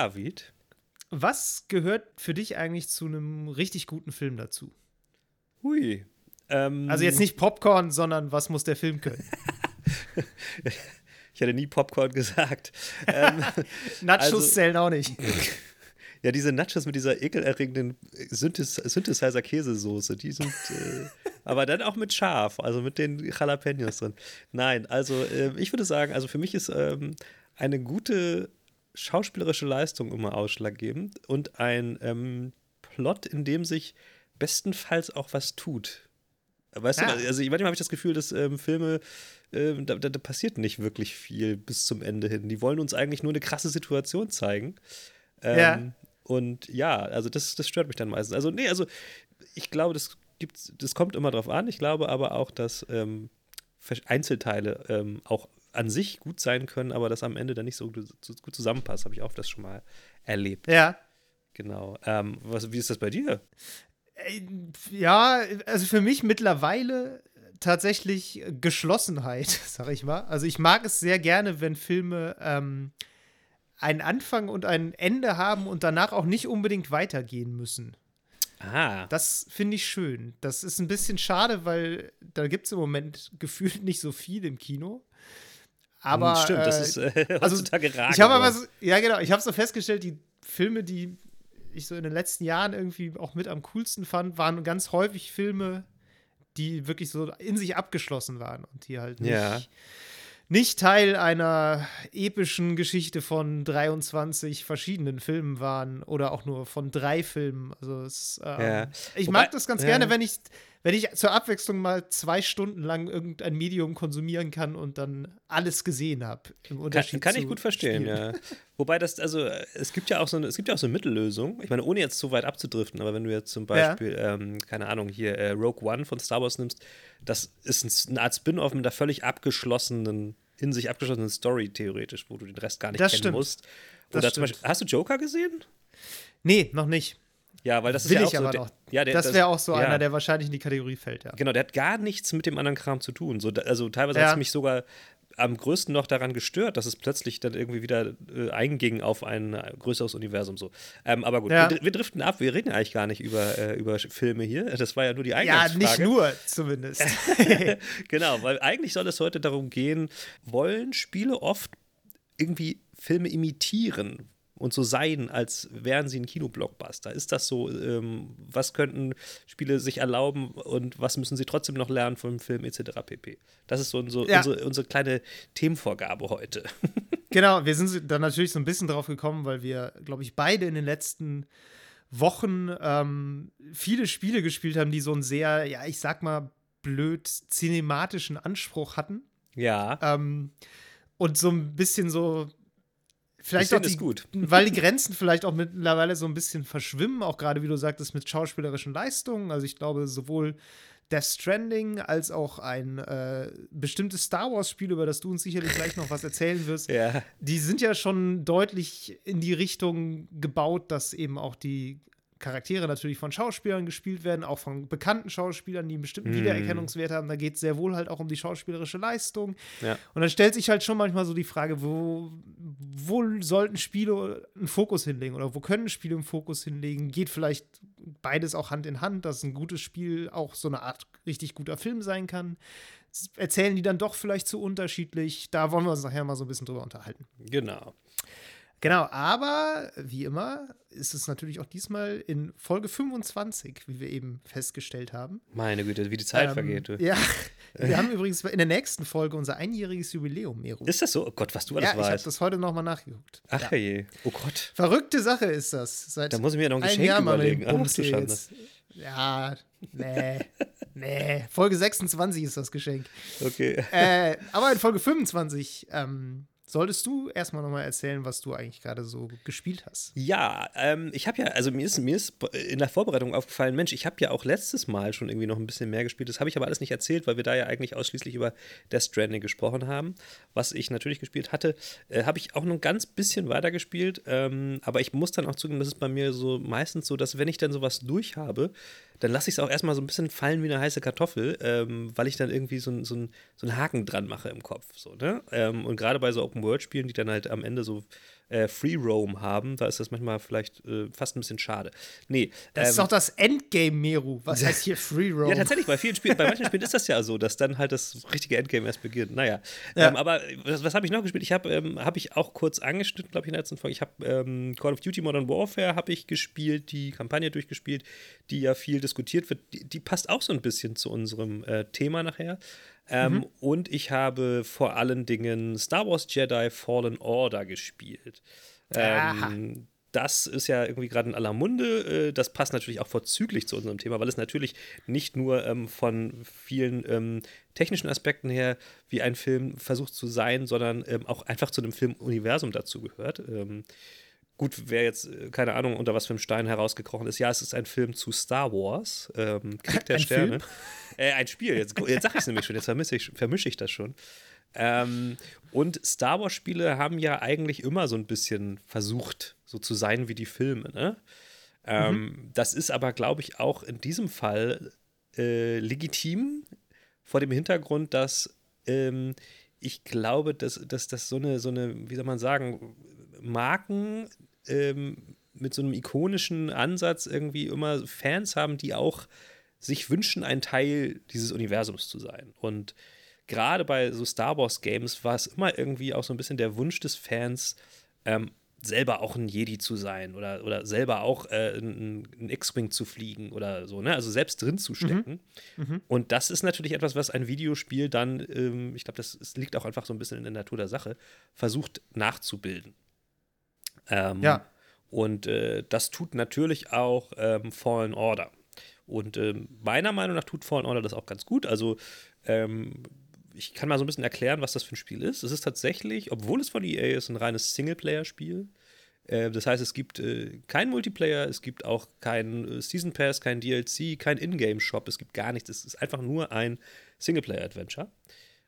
David. Was gehört für dich eigentlich zu einem richtig guten Film dazu? Hui. Ähm, also jetzt nicht Popcorn, sondern was muss der Film können? ich hätte nie Popcorn gesagt. ähm, Nachos also, zählen auch nicht. Ja, diese Nachos mit dieser ekelerregenden Synthesizer-Käsesoße, die sind äh, aber dann auch mit scharf, also mit den Jalapenos drin. Nein, also äh, ich würde sagen, also für mich ist ähm, eine gute schauspielerische Leistung immer ausschlaggebend und ein ähm, Plot, in dem sich bestenfalls auch was tut. Weißt ah. du, also manchmal habe ich das Gefühl, dass ähm, Filme, äh, da, da, passiert nicht wirklich viel bis zum Ende hin. Die wollen uns eigentlich nur eine krasse Situation zeigen. Ähm, ja. Und ja, also das, das stört mich dann meistens. Also, nee, also ich glaube, das gibt, das kommt immer drauf an. Ich glaube aber auch, dass ähm, Einzelteile ähm, auch an sich gut sein können, aber das am Ende dann nicht so gut, zusammenpasst. Habe ich auch das schon mal erlebt. Ja. Genau. Ähm, was, wie ist das bei dir? Äh, ja, also für mich mittlerweile tatsächlich Geschlossenheit, sag ich mal. Also ich mag es sehr gerne, wenn Filme ähm, einen Anfang und ein Ende haben und danach auch nicht unbedingt weitergehen müssen. Ah. Das finde ich schön. Das ist ein bisschen schade, weil da gibt es im Moment gefühlt nicht so viel im Kino. Aber hm, stimmt, äh, das ist äh, also heutzutage rar. Ich habe aber so, ja genau, ich habe so festgestellt, die Filme, die ich so in den letzten Jahren irgendwie auch mit am coolsten fand, waren ganz häufig Filme, die wirklich so in sich abgeschlossen waren und die halt nicht ja nicht Teil einer epischen Geschichte von 23 verschiedenen Filmen waren oder auch nur von drei Filmen. Also es, ähm, ja. ich Wobei, mag das ganz ja. gerne, wenn ich wenn ich zur Abwechslung mal zwei Stunden lang irgendein Medium konsumieren kann und dann alles gesehen habe. Kann, kann ich gut verstehen, ja. Wobei das, also es gibt ja auch so eine, es gibt ja auch so eine Mittellösung. Ich meine, ohne jetzt zu weit abzudriften, aber wenn du jetzt zum Beispiel, ja. ähm, keine Ahnung, hier äh, Rogue One von Star Wars nimmst, das ist eine Art Spin-off mit einer völlig abgeschlossenen, in sich abgeschlossenen Story theoretisch, wo du den Rest gar nicht das kennen stimmt. musst. Oder zum Beispiel, hast du Joker gesehen? Nee, noch nicht. Ja, weil das Will ist ja ich auch aber so, noch. Ja, der, das wäre auch so ja. einer, der wahrscheinlich in die Kategorie fällt, ja. Genau, der hat gar nichts mit dem anderen Kram zu tun. So, also teilweise ja. hat es mich sogar am größten noch daran gestört, dass es plötzlich dann irgendwie wieder äh, einging auf ein äh, größeres Universum so. Ähm, aber gut, ja. wir, wir, driften ab, wir reden eigentlich gar nicht über, äh, über Filme hier. Das war ja nur die Eingangsfrage. Ja, nicht nur zumindest. genau, weil eigentlich soll es heute darum gehen, wollen Spiele oft irgendwie Filme imitieren? Und so sein, als wären sie ein Kinoblockbuster? Ist das so? Ähm, was könnten Spiele sich erlauben und was müssen sie trotzdem noch lernen vom Film etc. pp. Das ist so, so ja. unsere, unsere, kleine Themenvorgabe heute. genau, wir sind da natürlich so ein bisschen drauf gekommen, weil wir, glaube ich, beide in den letzten Wochen ähm, viele Spiele gespielt haben, die so einen sehr, ja, ich sag mal, blöd cinematischen Anspruch hatten. Ja. Ähm, und so ein bisschen so Vielleicht auch die, gut. weil die Grenzen vielleicht auch mittlerweile so ein bisschen verschwimmen, auch gerade wie du sagtest, mit schauspielerischen Leistungen. Also ich glaube, sowohl Death Stranding als auch ein äh, bestimmtes Star Wars-Spiel, über das du uns sicherlich gleich noch was erzählen wirst, ja. die sind ja schon deutlich in die Richtung gebaut, dass eben auch die Charaktere natürlich von Schauspielern gespielt werden, auch von bekannten Schauspielern, die einen bestimmten mm. Wiedererkennungswert haben. Da geht es sehr wohl halt auch um die schauspielerische Leistung. Ja. Und dann stellt sich halt schon manchmal so die Frage, wo, wo sollten Spiele einen Fokus hinlegen oder wo können Spiele einen Fokus hinlegen? Geht vielleicht beides auch Hand in Hand, dass ein gutes Spiel auch so eine Art richtig guter Film sein kann? Erzählen die dann doch vielleicht zu unterschiedlich? Da wollen wir uns nachher mal so ein bisschen drüber unterhalten. Genau. Genau, aber wie immer ist es natürlich auch diesmal in Folge 25, wie wir eben festgestellt haben. Meine Güte, wie die Zeit ähm, vergeht. Du. Ja, wir haben übrigens in der nächsten Folge unser einjähriges Jubiläum, Meru. Ist das so? Oh Gott, was du alles ja, weißt. ich habe das heute nochmal nachgeguckt. Ach ja. je, oh Gott. Verrückte Sache ist das. Seit da muss ich mir noch ein Geschenk Jahr überlegen. Ach, du jetzt. Ja, nee, nee. Folge 26 ist das Geschenk. Okay. Äh, aber in Folge 25 ähm, Solltest du erstmal nochmal erzählen, was du eigentlich gerade so gespielt hast? Ja, ähm, ich habe ja, also mir ist, mir ist in der Vorbereitung aufgefallen, Mensch, ich habe ja auch letztes Mal schon irgendwie noch ein bisschen mehr gespielt. Das habe ich aber alles nicht erzählt, weil wir da ja eigentlich ausschließlich über Death Stranding gesprochen haben. Was ich natürlich gespielt hatte, äh, habe ich auch noch ein ganz bisschen weiter gespielt. Ähm, aber ich muss dann auch zugeben, das ist bei mir so meistens so, dass wenn ich dann sowas durch habe, dann lasse ich es auch erstmal so ein bisschen fallen wie eine heiße Kartoffel, ähm, weil ich dann irgendwie so, so, so einen Haken dran mache im Kopf. So, ne? Ähm, und gerade bei so Open-World-Spielen, die dann halt am Ende so äh, Free Roam haben. Da ist das manchmal vielleicht äh, fast ein bisschen schade. Nee. Das ähm, ist doch das Endgame, Meru. Was heißt hier Free Roam? Ja, tatsächlich, bei vielen Spielen, bei manchen Spielen ist das ja so, dass dann halt das richtige Endgame erst beginnt. Naja. Ja. Ähm, aber was, was habe ich noch gespielt? Ich habe ähm, hab ich auch kurz angeschnitten, glaube ich, in der letzten Folge. Ich habe ähm, Call of Duty Modern Warfare habe ich gespielt, die Kampagne durchgespielt, die ja viel diskutiert wird. Die, die passt auch so ein bisschen zu unserem äh, Thema nachher. Ähm, mhm. Und ich habe vor allen Dingen Star Wars Jedi Fallen Order gespielt. Ähm, das ist ja irgendwie gerade in aller Munde. Äh, das passt natürlich auch vorzüglich zu unserem Thema, weil es natürlich nicht nur ähm, von vielen ähm, technischen Aspekten her wie ein Film versucht zu sein, sondern ähm, auch einfach zu einem Filmuniversum dazu gehört. Ähm, gut, wer jetzt, äh, keine Ahnung, unter was für einem Stein herausgekrochen ist, ja, es ist ein Film zu Star Wars, ähm, Krieg der ein Sterne. Äh, ein Spiel, jetzt, jetzt sag ich es nämlich schon, jetzt vermische ich, vermische ich das schon. Ähm, und Star Wars-Spiele haben ja eigentlich immer so ein bisschen versucht, so zu sein wie die Filme. Ne? Ähm, mhm. Das ist aber, glaube ich, auch in diesem Fall äh, legitim vor dem Hintergrund, dass ähm, ich glaube, dass, dass das so eine, so eine, wie soll man sagen, Marken ähm, mit so einem ikonischen Ansatz irgendwie immer Fans haben, die auch sich wünschen, ein Teil dieses Universums zu sein. Und gerade bei so Star Wars Games war es immer irgendwie auch so ein bisschen der Wunsch des Fans, ähm, selber auch ein Jedi zu sein oder, oder selber auch äh, ein, ein X-Wing zu fliegen oder so, ne? Also selbst drin zu stecken. Mhm. Mhm. Und das ist natürlich etwas, was ein Videospiel dann, ähm, ich glaube, das, das, liegt auch einfach so ein bisschen in der Natur der Sache, versucht nachzubilden. Ähm, ja. Und äh, das tut natürlich auch ähm, Fallen Order. Und ähm, meiner Meinung nach tut Fallen Order das auch ganz gut. Also ähm, ich kann mal so ein bisschen erklären, was das für ein Spiel ist. Es ist tatsächlich, obwohl es von EA ist, ein reines Singleplayer-Spiel. Äh, das heißt, es gibt äh, keinen Multiplayer, es gibt auch keinen äh, Season Pass, kein DLC, kein Ingame-Shop, es gibt gar nichts. Es ist einfach nur ein Singleplayer-Adventure.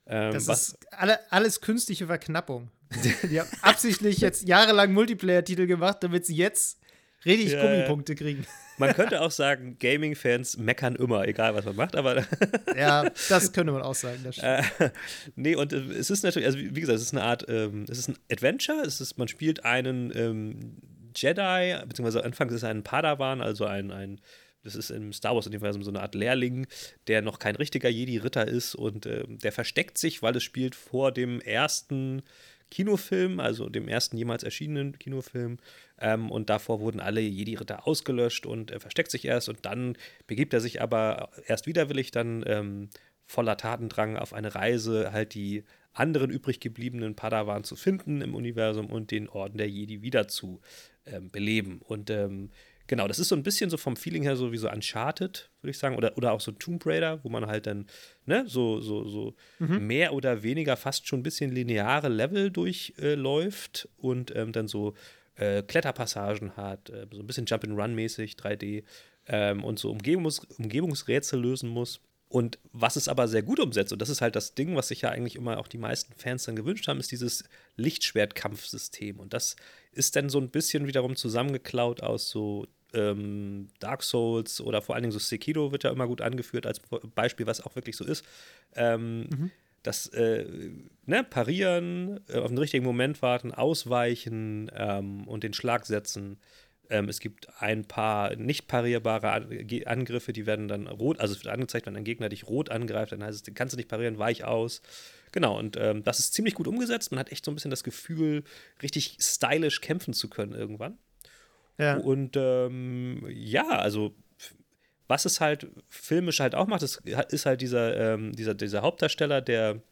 Ähm, das ist alle, alles künstliche Verknappung. Die haben absichtlich jetzt jahrelang Multiplayer-Titel gemacht, damit sie jetzt richtig ja, Gummipunkte kriegen. Man könnte auch sagen, Gaming-Fans meckern immer, egal was man macht, aber. ja, das könnte man auch sagen. Das äh, nee, und äh, es ist natürlich, also wie gesagt, es ist eine Art, ähm, es ist ein Adventure, es ist, man spielt einen ähm, Jedi, beziehungsweise anfangs ist es ein Padawan, also ein, ein das ist im Star Wars-Universum so eine Art Lehrling, der noch kein richtiger Jedi-Ritter ist und äh, der versteckt sich, weil es spielt vor dem ersten Kinofilm, also dem ersten jemals erschienenen Kinofilm. Ähm, und davor wurden alle Jedi-Ritter ausgelöscht und er versteckt sich erst und dann begibt er sich aber erst widerwillig dann ähm, voller Tatendrang auf eine Reise, halt die anderen übrig gebliebenen Padawan zu finden im Universum und den Orden der Jedi wieder zu ähm, beleben. Und ähm, Genau, das ist so ein bisschen so vom Feeling her so wie so Uncharted, würde ich sagen, oder, oder auch so Tomb Raider, wo man halt dann, ne, so, so, so mhm. mehr oder weniger fast schon ein bisschen lineare Level durchläuft äh, und ähm, dann so äh, Kletterpassagen hat, äh, so ein bisschen Jump-and-Run-mäßig, 3D ähm, und so Umgebungs Umgebungsrätsel lösen muss. Und was es aber sehr gut umsetzt, und das ist halt das Ding, was sich ja eigentlich immer auch die meisten Fans dann gewünscht haben, ist dieses Lichtschwertkampfsystem. Und das ist dann so ein bisschen wiederum zusammengeklaut aus so ähm, Dark Souls oder vor allen Dingen so Sekiro wird ja immer gut angeführt als Beispiel, was auch wirklich so ist. Ähm, mhm. Das äh, ne, Parieren, äh, auf den richtigen Moment warten, ausweichen ähm, und den Schlag setzen. Ähm, es gibt ein paar nicht parierbare Angriffe, die werden dann rot, also es wird angezeigt, wenn ein Gegner dich rot angreift, dann heißt es, kannst du nicht parieren, weich aus. Genau, und ähm, das ist ziemlich gut umgesetzt. Man hat echt so ein bisschen das Gefühl, richtig stylisch kämpfen zu können irgendwann. Ja. Und ähm, ja, also was es halt filmisch halt auch macht, ist, halt dieser, ähm, dieser, dieser Hauptdarsteller, der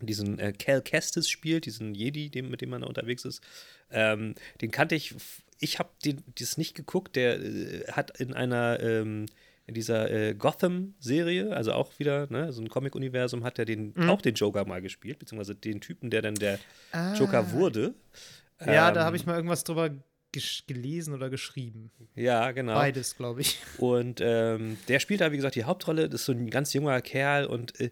diesen äh, Cal Kestis spielt, diesen Jedi, dem, mit dem man da unterwegs ist. Ähm, den kannte ich, ich habe das nicht geguckt, der äh, hat in einer ähm, in dieser äh, Gotham-Serie, also auch wieder, ne, so ein Comic-Universum, hat er den, mhm. auch den Joker mal gespielt, beziehungsweise den Typen, der dann der ah. Joker wurde. Ja, ähm, da habe ich mal irgendwas drüber gelesen oder geschrieben. Ja, genau. Beides, glaube ich. Und ähm, der spielt da, wie gesagt, die Hauptrolle. Das ist so ein ganz junger Kerl und äh,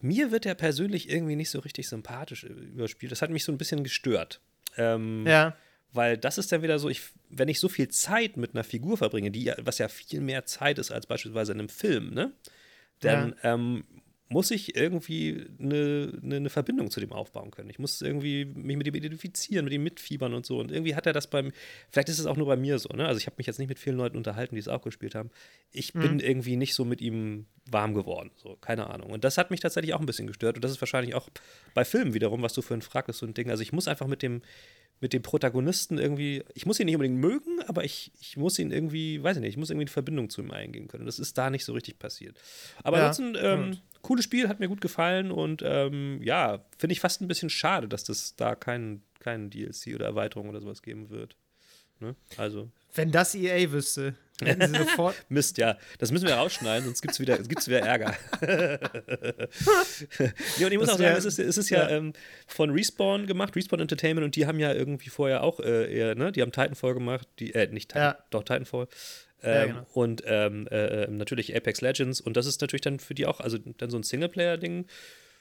mir wird er persönlich irgendwie nicht so richtig sympathisch überspielt. Das hat mich so ein bisschen gestört. Ähm, ja. Weil das ist dann wieder so, ich, wenn ich so viel Zeit mit einer Figur verbringe, die was ja viel mehr Zeit ist als beispielsweise in einem Film, ne? Dann ja. ähm, muss ich irgendwie eine, eine, eine, Verbindung zu dem aufbauen können. Ich muss irgendwie mich mit ihm identifizieren, mit ihm mitfiebern und so. Und irgendwie hat er das beim, vielleicht ist es auch nur bei mir so, ne? Also ich habe mich jetzt nicht mit vielen Leuten unterhalten, die es auch gespielt haben. Ich mhm. bin irgendwie nicht so mit ihm warm geworden, so, keine Ahnung. Und das hat mich tatsächlich auch ein bisschen gestört. Und das ist wahrscheinlich auch bei Filmen wiederum, was du vorhin fragtest, so ein Ding. Also ich muss einfach mit dem, mit dem Protagonisten irgendwie, ich muss ihn nicht unbedingt mögen, aber ich, ich muss ihn irgendwie, weiß ich nicht, ich muss irgendwie eine Verbindung zu ihm eingehen können. Das ist da nicht so richtig passiert. Aber ja, ansonsten, ähm, cooles Spiel, hat mir gut gefallen und ähm, ja, finde ich fast ein bisschen schade, dass das da keinen kein DLC oder Erweiterung oder sowas geben wird. Ne? Also. Wenn das EA wüsste, hätten sie sofort. Mist, ja. Das müssen wir rausschneiden, sonst gibt es wieder, gibt's wieder Ärger. ja, und ich muss das auch sagen, es ist, es ist ja, ja ähm, von Respawn gemacht, Respawn Entertainment, und die haben ja irgendwie vorher auch äh, eher, ne? Die haben Titanfall gemacht, die, äh, nicht Titan, ja. doch Titanfall. Ähm, ja, genau. Und ähm, äh, äh, natürlich Apex Legends. Und das ist natürlich dann für die auch, also dann so ein Singleplayer-Ding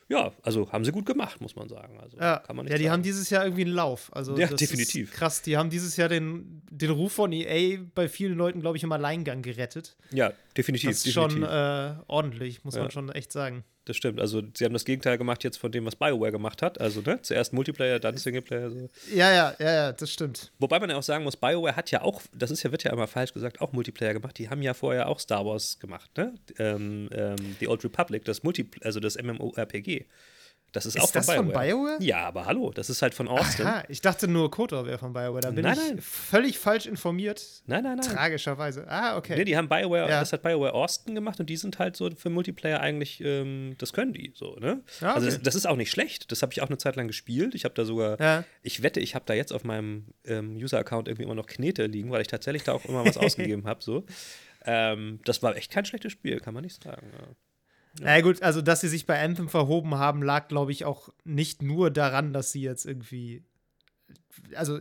ja, also haben sie gut gemacht, muss man sagen. Also, ja, kann man ja die sagen. haben dieses Jahr irgendwie einen Lauf. Also, ja, definitiv. krass, die haben dieses Jahr den, den Ruf von EA bei vielen Leuten, glaube ich, im Alleingang gerettet. Ja, definitiv. Das ist definitiv. schon äh, ordentlich, muss ja. man schon echt sagen. Das stimmt. Also, sie haben das Gegenteil gemacht jetzt von dem, was BioWare gemacht hat. Also, ne? Zuerst Multiplayer, dann Singleplayer. So. Ja, ja, ja, ja, das stimmt. Wobei man ja auch sagen muss, BioWare hat ja auch, das ist ja, wird ja immer falsch gesagt, auch Multiplayer gemacht. Die haben ja vorher auch Star Wars gemacht, ne? Ähm, ähm, The Old Republic, das Multi also das MMORPG. Das ist, ist auch von, das BioWare. von BioWare. Ja, aber hallo, das ist halt von Austin. Aha, ich dachte nur Kotor wäre von BioWare. Da bin nein, ich nein. völlig falsch informiert. Nein, nein, nein. Tragischerweise. Ah, okay. Nee, die haben BioWare, ja. das hat BioWare Austin gemacht und die sind halt so für Multiplayer eigentlich, ähm, das können die so, ne? Ja, also okay. Also das, das, ist auch nicht schlecht. Das habe ich auch eine Zeit lang gespielt. Ich habe da sogar, ja. ich wette, ich habe da jetzt auf meinem ähm, User-Account irgendwie immer noch Knete liegen, weil ich tatsächlich da auch immer was ausgegeben habe. So. Ähm, das war echt kein schlechtes Spiel, kann man nicht sagen. Ja. Ja. Na gut, also dass sie sich bei Anthem verhoben haben, lag, glaube ich, auch nicht nur daran, dass sie jetzt irgendwie, also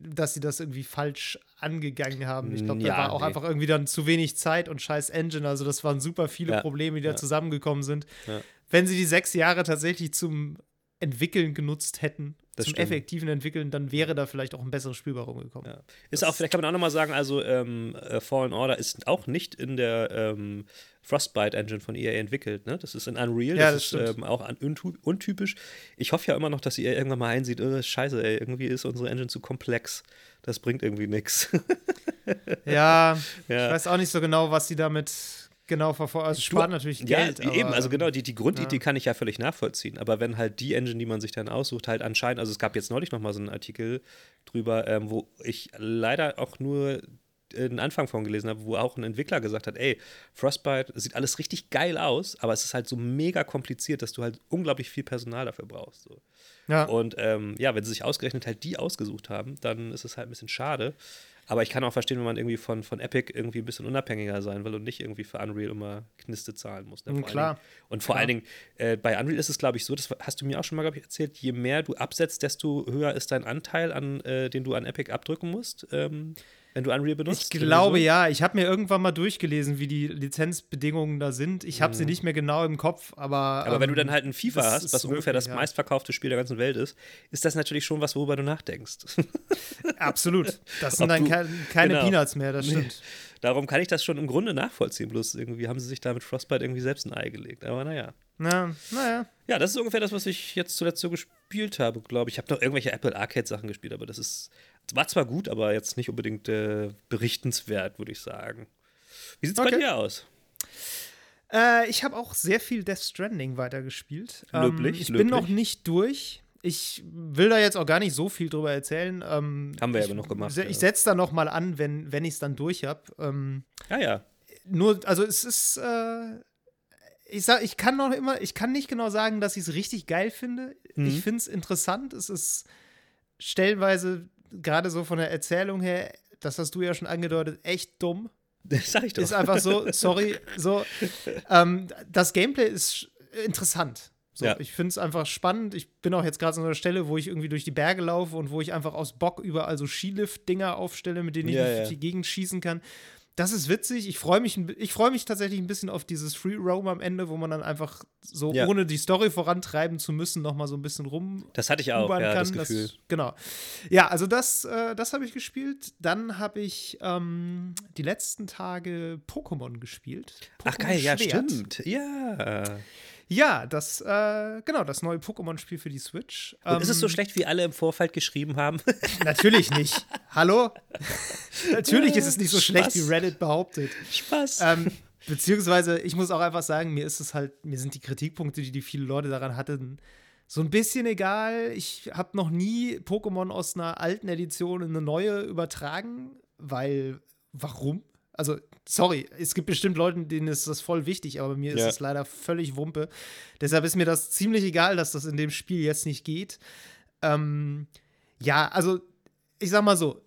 dass sie das irgendwie falsch angegangen haben. Ich glaube, ja, da war auch nee. einfach irgendwie dann zu wenig Zeit und scheiß Engine. Also das waren super viele ja. Probleme, die da zusammengekommen sind. Wenn sie die sechs Jahre tatsächlich zum Entwickeln genutzt hätten das zum stimmt. effektiven Entwickeln, dann wäre da vielleicht auch ein besseres Spiel bei rumgekommen. Ja. Ist auch, vielleicht kann man auch nochmal sagen, also ähm, äh, Fallen Order ist auch nicht in der ähm, Frostbite Engine von EA entwickelt. Ne? Das ist in Unreal, ja, das, das ist ähm, auch untypisch. Ich hoffe ja immer noch, dass EA irgendwann mal einsieht, oh, scheiße, ey, irgendwie ist unsere Engine zu komplex. Das bringt irgendwie nichts. Ja, ja, ich weiß auch nicht so genau, was sie damit genau verfolgen. Also spart natürlich Geld. Ja, eben, also genau, die, die Grundidee ja. kann ich ja völlig nachvollziehen. Aber wenn halt die Engine, die man sich dann aussucht, halt anscheinend, also es gab jetzt neulich nochmal so einen Artikel drüber, ähm, wo ich leider auch nur den Anfang von gelesen habe, wo auch ein Entwickler gesagt hat, ey, Frostbite sieht alles richtig geil aus, aber es ist halt so mega kompliziert, dass du halt unglaublich viel Personal dafür brauchst. So. Ja. Und ähm, ja, wenn sie sich ausgerechnet halt die ausgesucht haben, dann ist es halt ein bisschen schade. Aber ich kann auch verstehen, wenn man irgendwie von, von Epic irgendwie ein bisschen unabhängiger sein will und nicht irgendwie für Unreal immer Kniste zahlen muss. Ne? Klar. Dingen. Und vor Klar. allen Dingen, äh, bei Unreal ist es, glaube ich, so, das hast du mir auch schon mal, glaube ich, erzählt, je mehr du absetzt, desto höher ist dein Anteil, an, äh, den du an Epic abdrücken musst. Ähm, wenn du Unreal benutzt? Ich glaube so? ja. Ich habe mir irgendwann mal durchgelesen, wie die Lizenzbedingungen da sind. Ich habe mhm. sie nicht mehr genau im Kopf, aber. Aber ähm, wenn du dann halt ein FIFA hast, was ungefähr das ja. meistverkaufte Spiel der ganzen Welt ist, ist das natürlich schon was, worüber du nachdenkst. Absolut. Das sind dann du, keine genau. Peanuts mehr, das stimmt. Nee. Darum kann ich das schon im Grunde nachvollziehen. Bloß irgendwie haben sie sich da mit Frostbite irgendwie selbst ein Ei gelegt. Aber naja. Na, naja. Ja, das ist ungefähr das, was ich jetzt zuletzt so gespielt habe, glaube ich. Ich habe noch irgendwelche Apple Arcade-Sachen gespielt, aber das ist war zwar gut, aber jetzt nicht unbedingt äh, berichtenswert, würde ich sagen. Wie sieht es okay. bei dir aus? Äh, ich habe auch sehr viel Death Stranding weitergespielt. Löblich. Ähm, ich löblich. bin noch nicht durch. Ich will da jetzt auch gar nicht so viel drüber erzählen. Ähm, Haben wir ja noch gemacht. Ich, ich setze da noch mal an, wenn, wenn ich es dann durch habe. Ähm, ja, ja. Nur, also es ist, äh, ich sag, ich kann noch immer, ich kann nicht genau sagen, dass ich es richtig geil finde. Mhm. Ich finde es interessant. Es ist stellenweise gerade so von der Erzählung her, das hast du ja schon angedeutet, echt dumm. Das sag ich doch. Ist einfach so, sorry, so. Ähm, das Gameplay ist interessant. So, ja. Ich finde es einfach spannend. Ich bin auch jetzt gerade an einer Stelle, wo ich irgendwie durch die Berge laufe und wo ich einfach aus Bock überall so Skilift-Dinger aufstelle, mit denen ich ja, ja. die Gegend schießen kann das ist witzig. Ich freue mich, ich freue mich tatsächlich ein bisschen auf dieses Free Roam am Ende, wo man dann einfach so, ja. ohne die Story vorantreiben zu müssen, noch mal so ein bisschen rum. Das hatte ich auch, ja, kann. das Gefühl. Das, genau. Ja, also das, äh, das habe ich gespielt. Dann habe ich ähm, die letzten Tage Pokémon gespielt. Pokémon Ach geil, Schwert. ja, stimmt. Ja. Ja, das, äh, genau, das neue Pokémon-Spiel für die Switch. Und ist es so Ähm, schlecht, wie alle im Vorfeld geschrieben haben? Natürlich nicht. Hallo? Natürlich ist es nicht so schlecht, wie Spaß. Reddit behauptet. Spaß. Ähm, beziehungsweise, ich muss auch einfach sagen, mir ist es halt, mir sind die Kritikpunkte, die die viele Leute daran hatten, so ein bisschen egal. Ich habe noch nie Pokémon aus einer alten Edition in eine neue übertragen, weil, warum? Also, sorry, es gibt bestimmt Leute, denen ist das voll wichtig, aber mir ist Ja. es leider völlig Wumpe. Deshalb ist mir das ziemlich egal, dass das in dem Spiel jetzt nicht geht. Ähm, ja, also, ich sag mal so,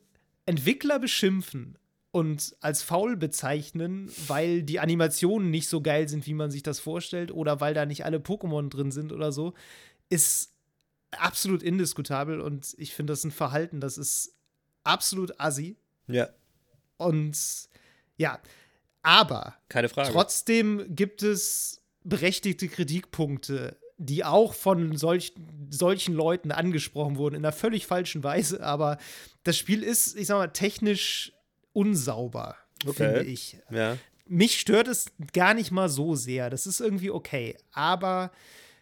Entwickler beschimpfen und als faul bezeichnen, weil die Animationen nicht so geil sind, wie man sich das vorstellt, oder weil da nicht alle Pokémon drin sind oder so, ist absolut indiskutabel und ich finde das ein Verhalten, das ist absolut assi. ja, Und ja, aber keine Frage. Trotzdem gibt es berechtigte Kritikpunkte, die auch von solch, solchen Leuten angesprochen wurden, in einer völlig falschen Weise. Aber das Spiel ist, ich sag mal, technisch unsauber, Okay. finde ich. ja. Mich stört es gar nicht mal so sehr. Das ist irgendwie okay. Aber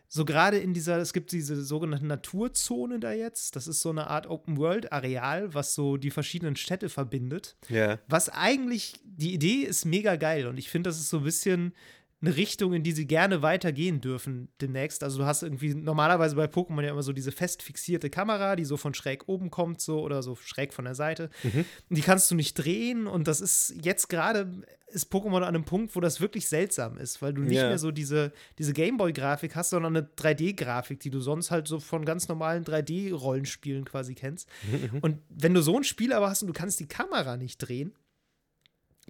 so gerade in dieser, es gibt diese sogenannte Naturzone da jetzt. Das ist so eine Art Open-World-Areal, was so die verschiedenen Städte verbindet. Ja. Was eigentlich, die Idee ist mega geil und ich finde, das ist so ein bisschen eine Richtung, in die sie gerne weitergehen dürfen demnächst. Also du hast irgendwie normalerweise bei Pokémon ja immer so diese fest fixierte Kamera, die so von schräg oben kommt, so oder so schräg von der Seite. Und die kannst du nicht drehen und das ist jetzt gerade ist Pokémon an einem Punkt, wo das wirklich seltsam ist, weil du nicht Ja. mehr so diese, diese Gameboy-Grafik hast, sondern eine 3D-Grafik, die du sonst halt so von ganz normalen 3D-Rollenspielen quasi kennst. Und wenn du so ein Spiel aber hast und du kannst die Kamera nicht drehen,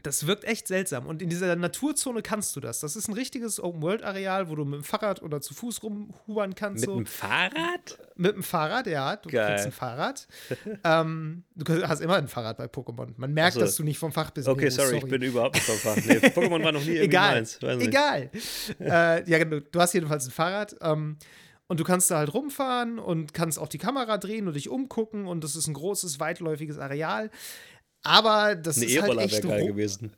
das wirkt echt seltsam. Und in dieser Naturzone kannst du das. Das ist ein richtiges Open-World-Areal, wo du mit dem Fahrrad oder zu Fuß rumhubern kannst. Mit so. dem Fahrrad? Mit dem Fahrrad, ja. Du Geil. kriegst ein Fahrrad. ähm, du hast immer ein Fahrrad bei Pokémon. Man merkt, Ach so. dass du nicht vom Fach bist. Okay, Miro, sorry, ich bin überhaupt nicht vom Fach. Nee, Pokémon war noch nie irgendwie Egal. meins. Egal. äh, ja, genau. Du hast jedenfalls ein Fahrrad. Ähm, und du kannst da halt rumfahren und kannst auch die Kamera drehen und dich umgucken. Und das ist ein großes, weitläufiges Areal. Aber das Ein ist halt E-Roller echt wäre geil gewesen.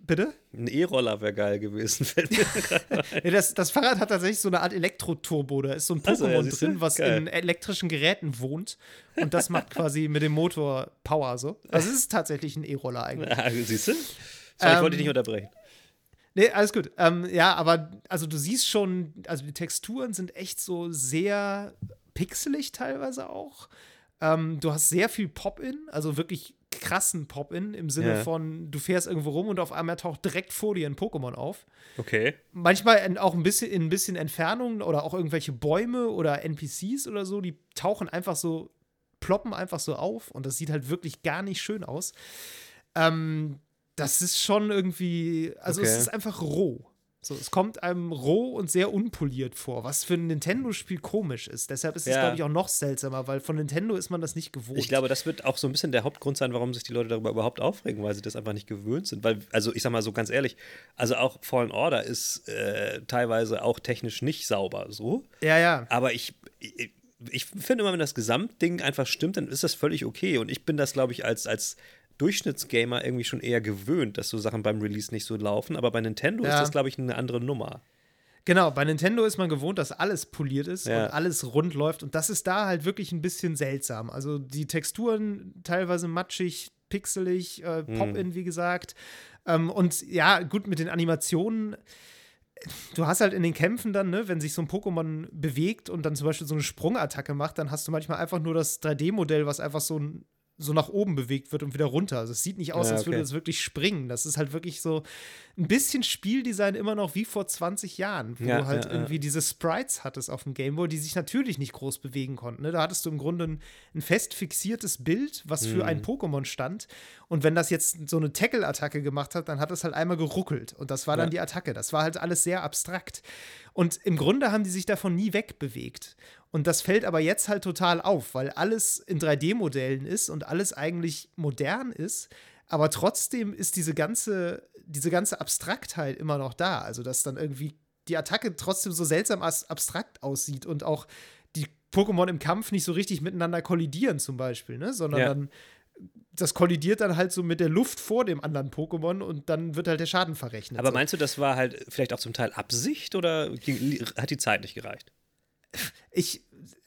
Bitte? Ein E-Roller wäre geil gewesen. Nee, das, das Fahrrad hat tatsächlich so eine Art Elektroturbo. Da ist so ein ja, Pokémon siehst du? drin, was Geil. in elektrischen Geräten wohnt. Und das macht quasi mit dem Motor Power so. Also es ist tatsächlich ein E-Roller eigentlich. Ah, Siehst du? Sorry, ich wollte dich Ähm, nicht unterbrechen. Nee, alles gut. Ähm, ja, aber also du siehst schon, also die Texturen sind echt so sehr pixelig teilweise auch. Ähm, du hast sehr viel Pop-In, also wirklich krassen Pop-In im Sinne Ja. von, du fährst irgendwo rum und auf einmal taucht direkt vor dir ein Pokémon auf. Okay. manchmal in, auch ein bisschen in ein bisschen Entfernung oder auch irgendwelche Bäume oder NPCs oder so, die tauchen einfach so, ploppen einfach so auf und das sieht halt wirklich gar nicht schön aus. Ähm, das ist schon irgendwie, also es Okay. ist einfach roh. So, es kommt einem roh und sehr unpoliert vor, was für ein Nintendo-Spiel komisch ist. Deshalb ist es, Ja. glaube ich, auch noch seltsamer, weil von Nintendo ist man das nicht gewohnt. Ich glaube, das wird auch so ein bisschen der Hauptgrund sein, warum sich die Leute darüber überhaupt aufregen, weil sie das einfach nicht gewöhnt sind. Weil, also ich sag mal so ganz ehrlich, also auch Fallen Order ist äh, teilweise auch technisch nicht sauber, so. ja, ja. Aber ich, ich, ich finde immer, wenn das Gesamtding einfach stimmt, dann ist das völlig okay. Und ich bin das, glaube ich, als, als Durchschnittsgamer irgendwie schon eher gewöhnt, dass so Sachen beim Release nicht so laufen. Aber bei Nintendo ist Ja. das, glaube ich, eine andere Nummer. Genau, bei Nintendo ist man gewohnt, dass alles poliert ist Ja. und alles rund läuft. Und das ist da halt wirklich ein bisschen seltsam. Also die Texturen teilweise matschig, pixelig, äh, Pop-In, wie gesagt. Ähm, und ja, gut, mit den Animationen. Du hast halt in den Kämpfen dann, ne, wenn sich so ein Pokémon bewegt und dann zum Beispiel so eine Sprungattacke macht, dann hast du manchmal einfach nur das 3D-Modell, was einfach so ein so nach oben bewegt wird und wieder runter. Also es sieht nicht aus, Ja, als würde okay. es wirklich springen. Das ist halt wirklich so ein bisschen Spieldesign immer noch wie vor 20 Jahren, wo Ja, du halt ja, irgendwie diese Sprites hattest auf dem Gameboy, die sich natürlich nicht groß bewegen konnten. Ne? Da hattest du im Grunde ein, ein fest fixiertes Bild, was für Mhm. ein Pokémon stand. Und wenn das jetzt so eine Tackle-Attacke gemacht hat, dann hat es halt einmal geruckelt. Und das war dann die Attacke. Das war halt alles sehr abstrakt. Und im Grunde haben die sich davon nie wegbewegt. Und das fällt aber jetzt halt total auf, weil alles in 3D-Modellen ist und alles eigentlich modern ist. Aber trotzdem ist diese ganze, diese ganze Abstraktheit immer noch da. Also, dass dann irgendwie die Attacke trotzdem so seltsam abstrakt aussieht und auch die Pokémon im Kampf nicht so richtig miteinander kollidieren, zum Beispiel, ne? Sondern Ja. dann das kollidiert dann halt so mit der Luft vor dem anderen Pokémon und dann wird halt der Schaden verrechnet. Aber meinst du, das war halt vielleicht auch zum Teil Absicht oder hat die Zeit nicht gereicht? Ich,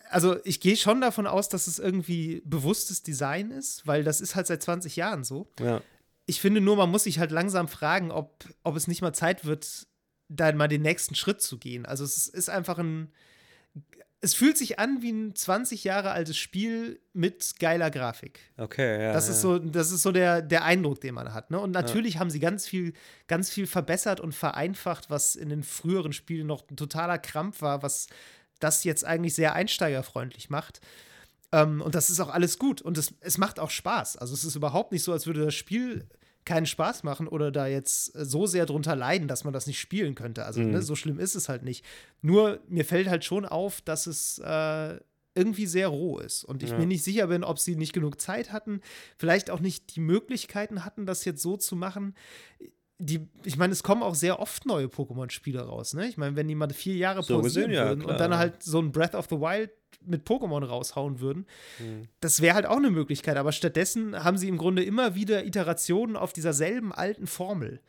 also ich gehe schon davon aus, dass es irgendwie bewusstes Design ist, weil das ist halt seit 20 Jahren so. Ja. Ich finde nur, man muss sich halt langsam fragen, ob, ob es nicht mal Zeit wird, dann mal den nächsten Schritt zu gehen. Also es ist einfach ein. Es fühlt sich an wie ein 20 Jahre altes Spiel mit geiler Grafik. Okay, ja. Das ja. ist so, das ist so der, der Eindruck, den man hat. Ne? Und natürlich ja. haben sie ganz viel, ganz viel verbessert und vereinfacht, was in den früheren Spielen noch ein totaler Krampf war, was das jetzt eigentlich sehr einsteigerfreundlich macht. Ähm, und das ist auch alles gut. Und es, es macht auch Spaß. Also es ist überhaupt nicht so, als würde das Spiel keinen Spaß machen oder da jetzt so sehr drunter leiden, dass man das nicht spielen könnte. Also mhm. ne, so schlimm ist es halt nicht. Nur mir fällt halt schon auf, dass es äh, irgendwie sehr roh ist und ich ja. mir nicht sicher bin, ob sie nicht genug Zeit hatten, vielleicht auch nicht die Möglichkeiten hatten, das jetzt so zu machen. Die, ich meine, es kommen auch sehr oft neue Pokémon-Spiele raus, ne? Ich meine, wenn die mal vier Jahre so pausieren ja, würden klar. und dann halt so ein Breath of the Wild mit Pokémon raushauen würden. Mhm. Das wäre halt auch eine Möglichkeit, aber stattdessen haben sie im Grunde immer wieder Iterationen auf dieser selben alten Formel.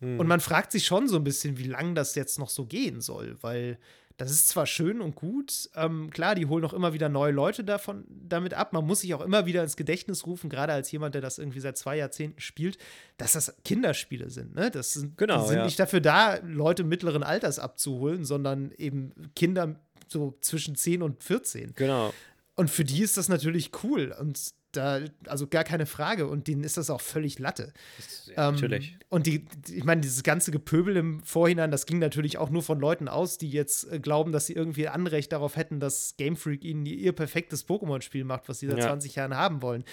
Mhm. Und man fragt sich schon so ein bisschen, wie lange das jetzt noch so gehen soll, weil das ist zwar schön und gut, ähm, klar, die holen auch immer wieder neue Leute davon, damit ab. Man muss sich auch immer wieder ins Gedächtnis rufen, gerade als jemand, der das irgendwie seit zwei Jahrzehnten spielt, dass das Kinderspiele sind. Ne? Das sind, genau, die sind ja. nicht dafür da, Leute mittleren Alters abzuholen, sondern eben Kinder so zwischen 10 und 14. Genau. Und für die ist das natürlich cool. Und da, also gar keine Frage. Und denen ist das auch völlig Latte. Ja, ähm, natürlich. Und die, ich meine, dieses ganze Gepöbel im Vorhinein, das ging natürlich auch nur von Leuten aus, die jetzt äh, glauben, dass sie irgendwie Anrecht darauf hätten, dass Game Freak ihnen ihr perfektes Pokémon-Spiel macht, was sie seit Ja. 20 Jahren haben wollen.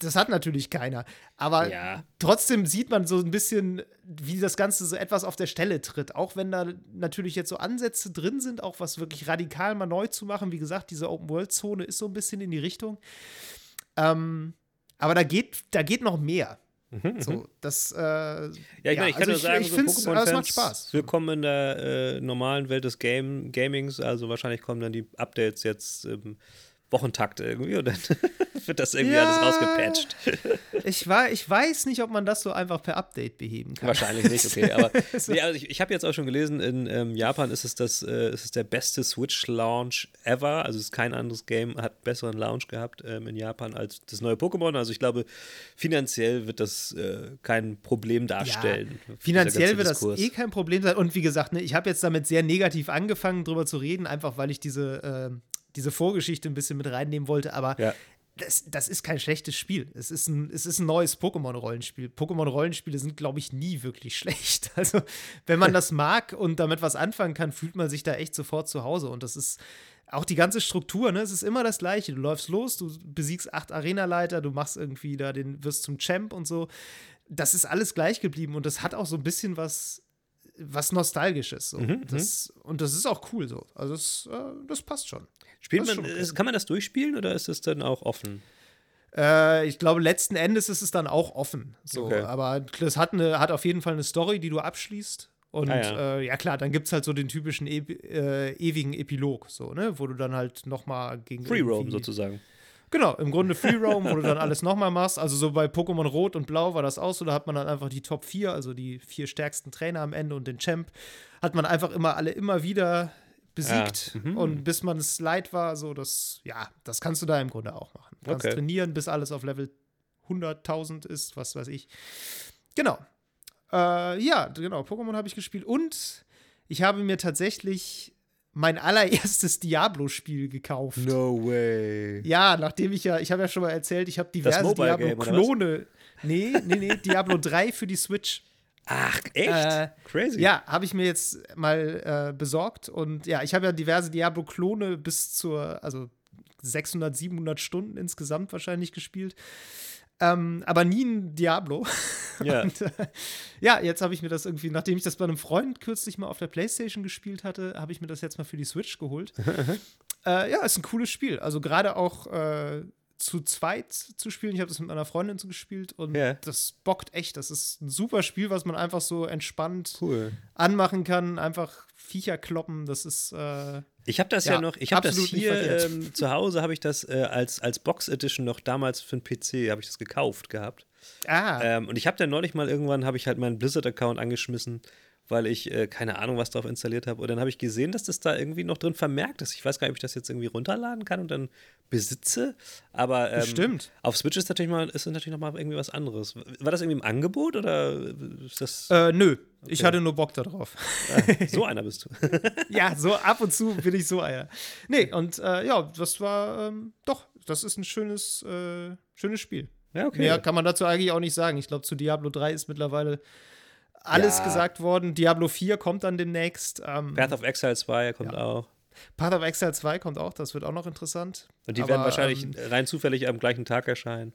Das hat natürlich keiner. Aber Ja. trotzdem sieht man so ein bisschen, wie das Ganze so etwas auf der Stelle tritt. Auch wenn da natürlich jetzt so Ansätze drin sind, auch was wirklich radikal mal neu zu machen. Wie gesagt, diese Open-World-Zone ist so ein bisschen in die Richtung. Ähm, aber da geht, da geht noch mehr. So, das, äh, Ja, ich meine, ich kann also nur sagen, ich so find's- aber es macht Spaß. willkommen in der äh, normalen Welt des Game Gamings. Also wahrscheinlich kommen dann die Updates jetzt im Wochentakt irgendwie und dann wird das irgendwie Ja. alles rausgepatcht. Ich, war, ich weiß nicht, ob man das so einfach per Update beheben kann. Wahrscheinlich nicht, okay. Aber nee, also ich, ich habe jetzt auch schon gelesen, in ähm, Japan ist es, das, äh, ist es der beste Switch-Launch ever. Also es ist kein anderes Game, hat besseren Launch gehabt ähm, in Japan als das neue Pokémon. Also ich glaube, finanziell wird das äh, kein Problem darstellen. dieser Finanziell wird das eh kein Problem sein. Und wie gesagt, ne, ich habe jetzt damit sehr negativ angefangen, drüber zu reden, einfach weil ich diese, äh, diese Vorgeschichte ein bisschen mit reinnehmen wollte. Aber Ja. das, das ist kein schlechtes Spiel. Es ist ein, es ist ein neues Pokémon-Rollenspiel. Pokémon-Rollenspiele sind, glaube ich, nie wirklich schlecht. Also, wenn man das mag und damit was anfangen kann, fühlt man sich da echt sofort zu Hause. Und das ist auch die ganze Struktur, ne? Es ist immer das Gleiche. Du läufst los, du besiegst acht Arenaleiter, du machst irgendwie da den, wirst zum Champ und so. Das ist alles gleich geblieben und das hat auch so ein bisschen was, was Nostalgisches. So. Mhm, das, und das ist auch cool so. Also, das, äh, das passt schon. Spielt Das man, schon okay. kann man das durchspielen oder ist es dann auch offen? Äh, ich glaube, letzten Endes ist es dann auch offen. So. Okay. Aber das hat, eine, hat auf jeden Fall eine Story, die du abschließt. Und Ah, ja. Äh, ja klar, dann gibt es halt so den typischen e äh, ewigen Epilog, so, ne? Wo du dann halt nochmal gegen. Free Roam sozusagen. Genau, im Grunde Free Roam, wo du dann alles nochmal machst. Also so bei Pokémon Rot und Blau war das auch so. Da hat man dann einfach die Top 4, also die vier stärksten Trainer am Ende und den Champ. Hat man einfach immer alle immer wieder besiegt. Ja, mhm. Und bis man es leid war, so das, ja, das kannst du da im Grunde auch machen. Du kannst Okay. trainieren, bis alles auf Level 100.000 ist, was weiß ich. Genau. Äh, ja, genau, Pokémon habe ich gespielt. Und ich habe mir tatsächlich mein allererstes Diablo-Spiel gekauft. No way. Ja, nachdem ich ja, ich habe ja schon mal erzählt, ich habe diverse Diablo-Klone. Nee, nee, nee, Diablo 3 für die Switch. Ach, echt? Äh, Crazy. Ja, habe ich mir jetzt mal äh, besorgt. Und ja, ich habe ja diverse Diablo-Klone bis zur, also 600, 700 Stunden insgesamt wahrscheinlich gespielt. Ähm, aber nie ein Diablo. Ja. Und, äh, ja, jetzt habe ich mir das irgendwie, nachdem ich das bei einem Freund kürzlich mal auf der Playstation gespielt hatte, habe ich mir das jetzt mal für die Switch geholt. äh, ja, ist ein cooles Spiel. Also gerade auch äh, zu zweit zu spielen. Ich habe das mit meiner Freundin so gespielt und Ja. das bockt echt. Das ist ein super Spiel, was man einfach so entspannt Cool. anmachen kann. Einfach Viecher kloppen. Das ist äh, Ich habe das ja, ja, noch, ich habe das hier ähm, zu Hause, habe ich das äh, als, als Box Edition noch damals für den PC, habe ich das gekauft gehabt. Ah. Ähm, und ich habe dann neulich mal irgendwann, habe ich halt meinen Blizzard-Account angeschmissen weil ich äh, keine Ahnung, was drauf installiert habe. Und dann habe ich gesehen, dass das da irgendwie noch drin vermerkt ist. Ich weiß gar nicht, ob ich das jetzt irgendwie runterladen kann und dann besitze. Aber ähm, Stimmt. auf Switch ist natürlich mal ist natürlich noch mal irgendwie was anderes. War das irgendwie im Angebot oder ist das? Äh, nö, okay. ich hatte nur Bock darauf. Ah, so einer bist du. ja, so ab und zu bin ich so einer. Nee, und äh, ja, das war ähm, doch, das ist ein schönes, äh, schönes Spiel. Ja, okay. Mehr kann man dazu eigentlich auch nicht sagen. Ich glaube, zu Diablo 3 ist mittlerweile alles ja. gesagt worden. Diablo 4 kommt dann demnächst. Ähm, Path of Exile 2 kommt ja. auch. Path of Exile 2 kommt auch, das wird auch noch interessant. Und die Aber, werden wahrscheinlich ähm, rein zufällig am gleichen Tag erscheinen.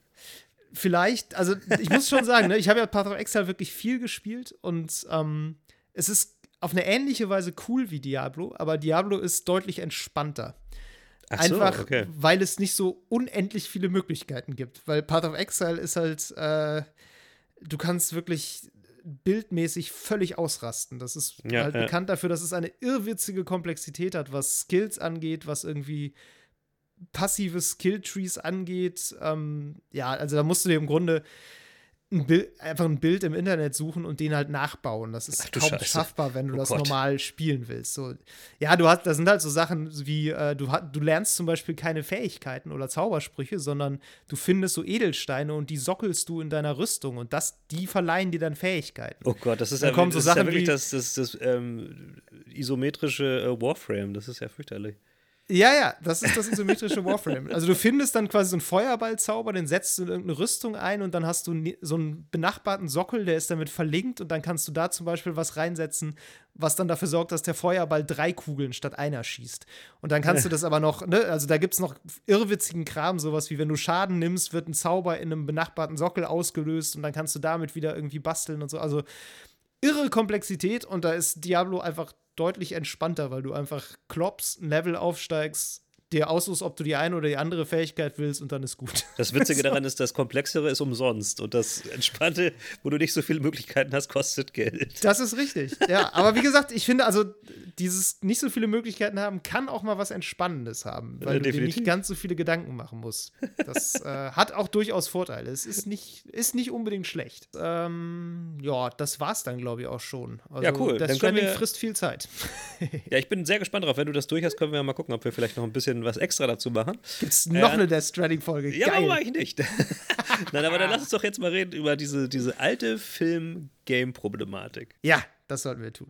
Vielleicht, also ich muss schon sagen, ne, ich habe ja Path of Exile wirklich viel gespielt und ähm, es ist auf eine ähnliche Weise cool wie Diablo, aber Diablo ist deutlich entspannter. Ach Einfach, so, okay. weil es nicht so unendlich viele Möglichkeiten gibt. Weil Path of Exile ist halt, äh, du kannst wirklich bildmäßig völlig ausrasten. Das ist ja, halt ja. bekannt dafür, dass es eine irrwitzige Komplexität hat, was Skills angeht, was irgendwie passive Skilltrees angeht. Ähm, ja, also da musst du dir im Grunde ein Bild, einfach ein Bild im Internet suchen und den halt nachbauen. Das ist Ach, kaum Scheiße. schaffbar, wenn du oh das Gott. normal spielen willst. So, ja, du hast, das sind halt so Sachen wie, äh, du, du lernst zum Beispiel keine Fähigkeiten oder Zaubersprüche, sondern du findest so Edelsteine und die sockelst du in deiner Rüstung und das, die verleihen dir dann Fähigkeiten. Oh Gott, das ist, ja, das so ist ja wirklich das, das, das ähm, isometrische äh, Warframe. Das ist ja fürchterlich. Ja, ja, das ist das isometrische Warframe. Also du findest dann quasi so einen Feuerballzauber, den setzt du in irgendeine Rüstung ein und dann hast du so einen benachbarten Sockel, der ist damit verlinkt und dann kannst du da zum Beispiel was reinsetzen, was dann dafür sorgt, dass der Feuerball drei Kugeln statt einer schießt. Und dann kannst du das aber noch, ne, also da gibt es noch irrwitzigen Kram, sowas wie wenn du Schaden nimmst, wird ein Zauber in einem benachbarten Sockel ausgelöst und dann kannst du damit wieder irgendwie basteln und so. Also irre Komplexität und da ist Diablo einfach deutlich entspannter, weil du einfach kloppst, ein Level aufsteigst, dir aussuchst, ob du die eine oder die andere Fähigkeit willst und dann ist gut. Das Witzige so. daran ist, das Komplexere ist umsonst und das Entspannte, wo du nicht so viele Möglichkeiten hast, kostet Geld. Das ist richtig, ja. Aber wie gesagt, ich finde, also dieses nicht so viele Möglichkeiten haben, kann auch mal was Entspannendes haben, weil ja, du dir nicht ganz so viele Gedanken machen musst. Das äh, hat auch durchaus Vorteile. Es ist nicht, ist nicht unbedingt schlecht. Ähm, ja, das war's dann, glaube ich, auch schon. Also, ja, cool. Das Stranding frisst viel Zeit. ja, ich bin sehr gespannt darauf. Wenn du das durch hast, können wir mal gucken, ob wir vielleicht noch ein bisschen was extra dazu machen. Gibt es noch äh, eine Death Stranding-Folge? Ja, warum eigentlich nicht? Nein, aber dann lass uns doch jetzt mal reden über diese, diese alte Film-Game-Problematik. Ja, das sollten wir tun.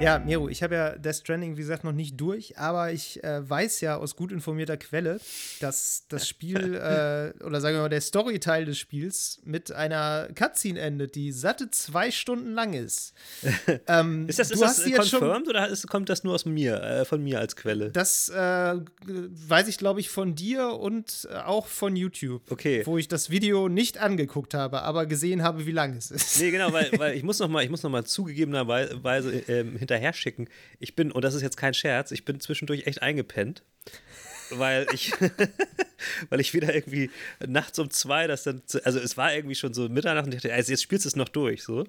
Ja, Miro, ich habe ja Death Stranding, wie gesagt, noch nicht durch, aber ich äh, weiß ja aus gut informierter Quelle, dass das Spiel, äh, oder sagen wir mal, der Storyteil des Spiels mit einer Cutscene endet, die satte zwei Stunden lang ist. Ähm, ist das, ist das confirmed oder ist, kommt das nur aus mir, äh, von mir als Quelle? Das äh, weiß ich, glaube ich, von dir und äh, auch von YouTube. Okay. Wo ich das Video nicht angeguckt habe, aber gesehen habe, wie lang es ist. Nee, genau, weil, weil ich muss noch mal, ich muss noch mal zugegebenerweise ähm, hinterher schicken. Ich bin, und das ist jetzt kein Scherz, ich bin zwischendurch echt eingepennt. weil ich, weil ich wieder irgendwie nachts um zwei, das dann, also es war irgendwie schon so Mitternacht und ich dachte, also jetzt spielst du es noch durch, so.